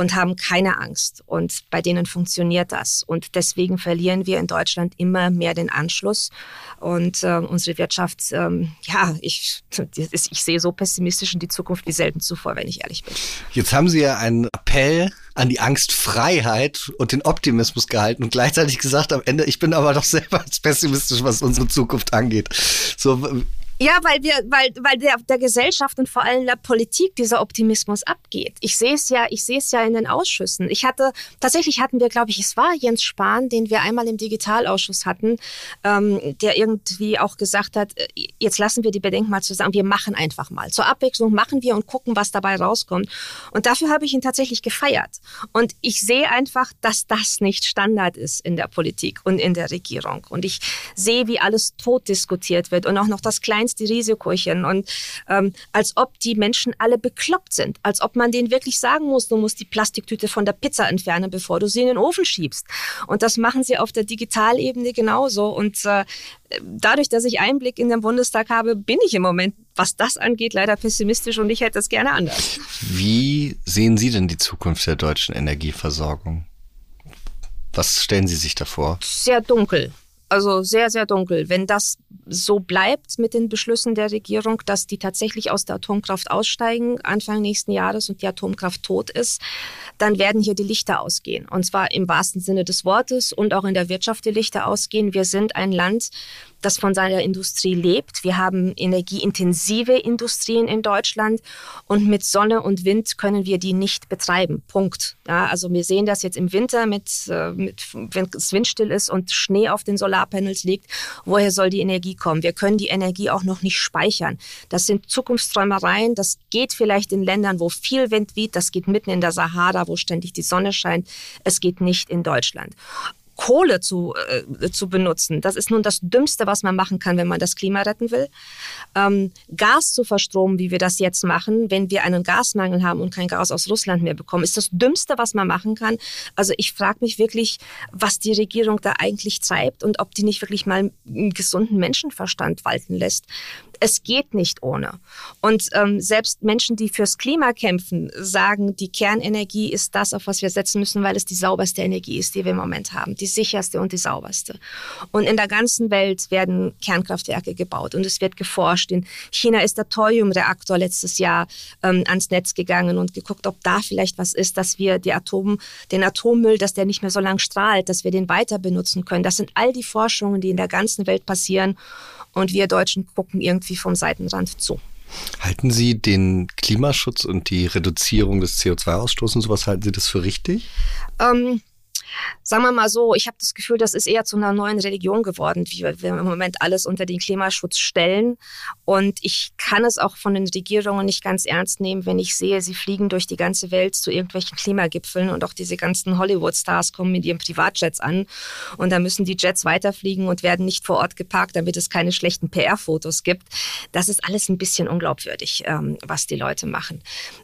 Speaker 2: und haben keine Angst. Und bei denen funktioniert das. Und deswegen verlieren wir in Deutschland immer mehr den Anschluss. Und äh, unsere Wirtschaft, ähm, ja, ich, ich sehe so pessimistisch in die Zukunft wie selten zuvor, wenn ich ehrlich bin.
Speaker 1: Jetzt haben Sie ja einen Appell an die Angstfreiheit und den Optimismus gehalten und gleichzeitig gesagt am Ende, ich bin aber doch selber pessimistisch, was unsere Zukunft angeht. So,
Speaker 2: ja, weil wir, weil, weil der, der Gesellschaft und vor allem der Politik dieser Optimismus abgeht. Ich sehe es ja, ich sehe es ja in den Ausschüssen. Ich hatte, tatsächlich hatten wir, glaube ich, es war Jens Spahn, den wir einmal im Digitalausschuss hatten, ähm, der irgendwie auch gesagt hat, äh, jetzt lassen wir die Bedenken mal zusammen, wir machen einfach mal. Zur Abwechslung machen wir und gucken, was dabei rauskommt. Und dafür habe ich ihn tatsächlich gefeiert. Und ich sehe einfach, dass das nicht Standard ist in der Politik und in der Regierung. Und ich sehe, wie alles tot diskutiert wird und auch noch das kleinste kleinste Risikochen und ähm, als ob die Menschen alle bekloppt sind, als ob man denen wirklich sagen muss, du musst die Plastiktüte von der Pizza entfernen, bevor du sie in den Ofen schiebst. Und das machen sie auf der Digitalebene genauso. Und äh, dadurch, dass ich Einblick in den Bundestag habe, bin ich im Moment, was das angeht, leider pessimistisch und ich hätte es gerne anders.
Speaker 1: Wie sehen Sie denn die Zukunft der deutschen Energieversorgung? Was stellen Sie sich davor?
Speaker 2: Sehr dunkel. Also sehr, sehr dunkel. Wenn das so bleibt mit den Beschlüssen der Regierung, dass die tatsächlich aus der Atomkraft aussteigen Anfang nächsten Jahres und die Atomkraft tot ist, dann werden hier die Lichter ausgehen. Und zwar im wahrsten Sinne des Wortes und auch in der Wirtschaft die Lichter ausgehen. Wir sind ein Land, das von seiner Industrie lebt. Wir haben energieintensive Industrien in Deutschland und mit Sonne und Wind können wir die nicht betreiben. Punkt. Ja, also wir sehen das jetzt im Winter, mit, äh, mit, wenn es windstill ist und Schnee auf den Solarpanels liegt. Woher soll die Energie kommen? Wir können die Energie auch noch nicht speichern. Das sind Zukunftsträumereien. Das geht vielleicht in Ländern, wo viel Wind weht. Das geht mitten in der Sahara, wo ständig die Sonne scheint. Es geht nicht in Deutschland. Kohle zu, äh, zu benutzen. Das ist nun das Dümmste, was man machen kann, wenn man das Klima retten will. Ähm, Gas zu verstromen, wie wir das jetzt machen, wenn wir einen Gasmangel haben und kein Gas aus Russland mehr bekommen, ist das Dümmste, was man machen kann. Also ich frage mich wirklich, was die Regierung da eigentlich treibt und ob die nicht wirklich mal einen gesunden Menschenverstand walten lässt es geht nicht ohne. Und ähm, selbst Menschen, die fürs Klima kämpfen, sagen, die Kernenergie ist das, auf was wir setzen müssen, weil es die sauberste Energie ist, die wir im Moment haben, die sicherste und die sauberste. Und in der ganzen Welt werden Kernkraftwerke gebaut und es wird geforscht. In China ist der Thoriumreaktor letztes Jahr ähm, ans Netz gegangen und geguckt, ob da vielleicht was ist, dass wir die Atom, den Atommüll, dass der nicht mehr so lang strahlt, dass wir den weiter benutzen können. Das sind all die Forschungen, die in der ganzen Welt passieren und wir Deutschen gucken irgendwie vom Seitenrand zu.
Speaker 1: Halten Sie den Klimaschutz und die Reduzierung des CO2-Ausstoßes, sowas halten Sie das für richtig?
Speaker 2: Ähm, sagen wir mal so, ich habe das Gefühl, das ist eher zu einer neuen Religion geworden, wie wir im Moment alles unter den Klimaschutz stellen. Und ich kann es auch von den Regierungen nicht ganz ernst nehmen, wenn ich sehe, sie fliegen durch die ganze Welt zu irgendwelchen Klimagipfeln und auch diese ganzen Hollywood-Stars kommen mit ihren Privatjets an und da müssen die Jets weiterfliegen und werden nicht vor Ort geparkt, damit es keine schlechten PR-Fotos gibt. Das ist alles ein bisschen unglaubwürdig, ähm, was die Leute machen.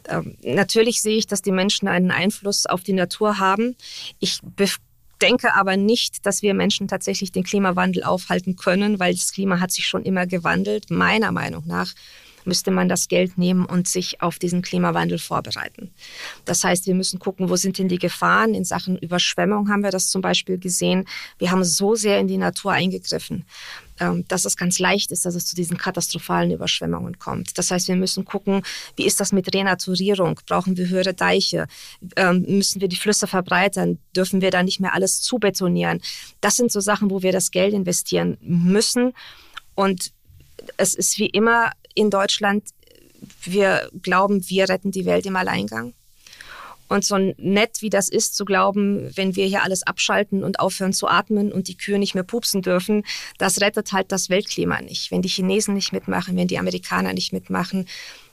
Speaker 2: Ähm, natürlich sehe ich, dass die Menschen einen Einfluss auf die Natur haben. Ich denke aber nicht, dass wir Menschen tatsächlich den Klimawandel aufhalten können, weil das Klima hat sich schon immer gewandelt. Meiner Meinung nach müsste man das Geld nehmen und sich auf diesen Klimawandel vorbereiten. Das heißt, wir müssen gucken, wo sind denn die Gefahren? In Sachen Überschwemmung haben wir das zum Beispiel gesehen. Wir haben so sehr in die Natur eingegriffen, dass es ganz leicht ist, dass es zu diesen katastrophalen Überschwemmungen kommt. Das heißt, wir müssen gucken, wie ist das mit Renaturierung? Brauchen wir höhere Deiche? Ähm, müssen wir die Flüsse verbreitern? Dürfen wir da nicht mehr alles zubetonieren? Das sind so Sachen, wo wir das Geld investieren müssen. Und es ist wie immer in Deutschland, wir glauben, wir retten die Welt im Alleingang. Und so nett wie das ist, zu glauben, wenn wir hier alles abschalten und aufhören zu atmen und die Kühe nicht mehr pupsen dürfen, das rettet halt das Weltklima nicht. Wenn die Chinesen nicht mitmachen, wenn die Amerikaner nicht mitmachen,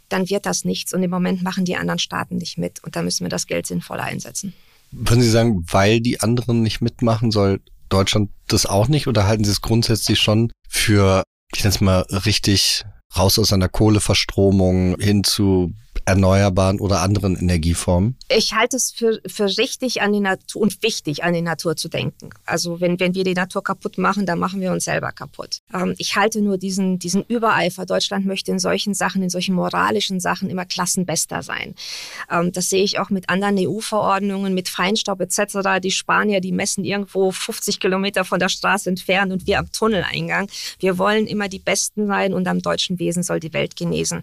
Speaker 2: dann wird das nichts. Und im Moment machen die anderen Staaten nicht mit. Und da müssen wir das Geld sinnvoller einsetzen.
Speaker 1: Würden Sie sagen, weil die anderen nicht mitmachen, soll Deutschland das auch nicht? Oder halten Sie es grundsätzlich schon für, ich nenne es mal, richtig raus aus einer Kohleverstromung hin zu erneuerbaren oder anderen Energieformen?
Speaker 2: Ich halte es für, für richtig an die Natur und wichtig, an die Natur zu denken. Also wenn, wenn wir die Natur kaputt machen, dann machen wir uns selber kaputt. Ähm, ich halte nur diesen, diesen Übereifer. Deutschland möchte in solchen Sachen, in solchen moralischen Sachen immer Klassenbester sein. Ähm, das sehe ich auch mit anderen EU-Verordnungen, mit Feinstaub etc. Die Spanier, die messen irgendwo 50 Kilometer von der Straße entfernt und wir am Tunneleingang. Wir wollen immer die Besten sein und am deutschen Wesen soll die Welt genesen.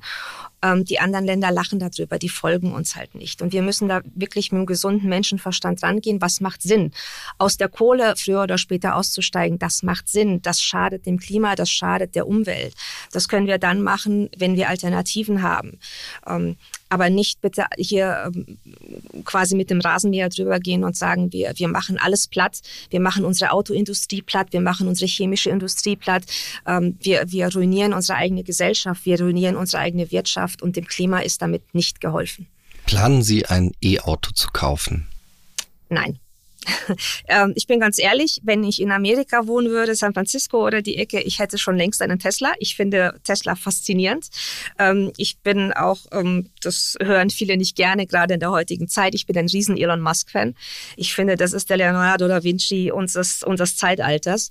Speaker 2: Ähm, die anderen Länder lachen darüber, die folgen uns halt nicht. Und wir müssen da wirklich mit einem gesunden Menschenverstand rangehen. Was macht Sinn? Aus der Kohle früher oder später auszusteigen, das macht Sinn. Das schadet dem Klima, das schadet der Umwelt. Das können wir dann machen, wenn wir Alternativen haben. Ähm, aber nicht bitte hier ähm, quasi mit dem Rasenmäher drüber gehen und sagen, wir, wir machen alles platt, wir machen unsere Autoindustrie platt, wir machen unsere chemische Industrie platt, ähm, wir, wir ruinieren unsere eigene Gesellschaft, wir ruinieren unsere eigene Wirtschaft und dem Klima ist damit nicht geholfen.
Speaker 1: Planen Sie ein E-Auto zu kaufen?
Speaker 2: Nein. ähm, ich bin ganz ehrlich, wenn ich in Amerika wohnen würde, San Francisco oder die Ecke, ich hätte schon längst einen Tesla. Ich finde Tesla faszinierend. Ähm, ich bin auch, ähm, das hören viele nicht gerne, gerade in der heutigen Zeit, ich bin ein riesen Elon Musk-Fan. Ich finde, das ist der Leonardo da Vinci unseres, unseres Zeitalters,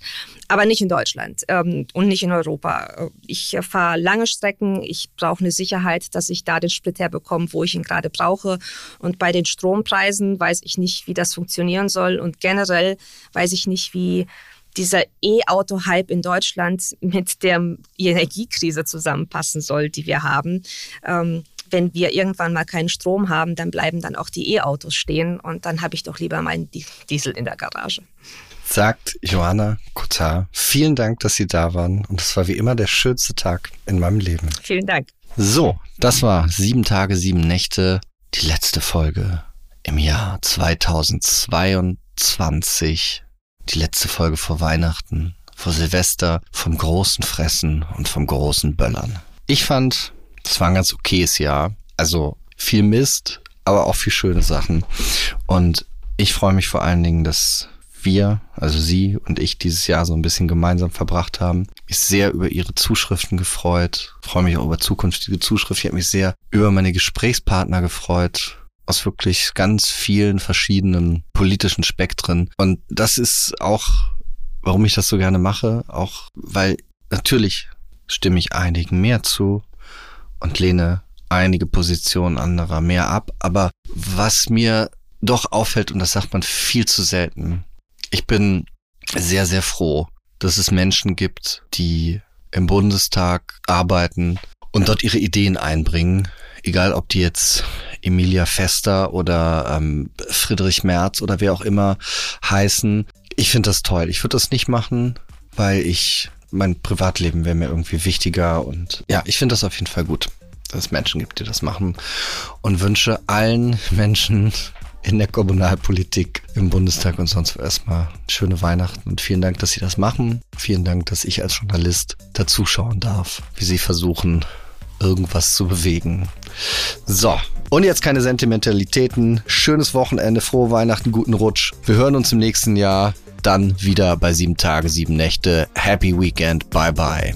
Speaker 2: aber nicht in Deutschland und nicht in Europa. Ich fahre lange Strecken, ich brauche eine Sicherheit, dass ich da den Sprit herbekomme, wo ich ihn gerade brauche. Und bei den Strompreisen weiß ich nicht, wie das funktionieren soll soll. Und generell weiß ich nicht, wie dieser E-Auto-Hype in Deutschland mit der Energiekrise zusammenpassen soll, die wir haben. Ähm, wenn wir irgendwann mal keinen Strom haben, dann bleiben dann auch die E-Autos stehen und dann habe ich doch lieber meinen Diesel in der Garage.
Speaker 1: Sagt Johanna Kutar. Vielen Dank, dass Sie da waren und es war wie immer der schönste Tag in meinem Leben.
Speaker 2: Vielen Dank.
Speaker 1: So, das war sieben Tage, sieben Nächte, die letzte Folge im Jahr 2022, die letzte Folge vor Weihnachten, vor Silvester, vom großen Fressen und vom großen Böllern. Ich fand, das war ein ganz okayes Jahr. Also viel Mist, aber auch viel schöne Sachen. Und ich freue mich vor allen Dingen, dass wir, also Sie und ich, dieses Jahr so ein bisschen gemeinsam verbracht haben. Ich sehr über Ihre Zuschriften gefreut, freue mich auch über zukünftige Zuschriften. Ich habe mich sehr über meine Gesprächspartner gefreut, aus wirklich ganz vielen verschiedenen politischen Spektren. Und das ist auch, warum ich das so gerne mache, auch weil natürlich stimme ich einigen mehr zu und lehne einige Positionen anderer mehr ab. Aber was mir doch auffällt, und das sagt man viel zu selten, ich bin sehr, sehr froh, dass es Menschen gibt, die im Bundestag arbeiten und dort ihre Ideen einbringen, egal ob die jetzt Emilia Fester oder ähm, Friedrich Merz oder wer auch immer heißen. Ich finde das toll. Ich würde das nicht machen, weil ich mein Privatleben wäre mir irgendwie wichtiger und ja, ich finde das auf jeden Fall gut, dass es Menschen gibt, die das machen und wünsche allen Menschen in der Kommunalpolitik im Bundestag und sonst erstmal schöne Weihnachten und vielen Dank, dass Sie das machen. Vielen Dank, dass ich als Journalist dazuschauen darf, wie Sie versuchen, irgendwas zu bewegen. So, und jetzt keine Sentimentalitäten. Schönes Wochenende, frohe Weihnachten, guten Rutsch. Wir hören uns im nächsten Jahr dann wieder bei sieben Tage, sieben Nächte. Happy Weekend. Bye bye.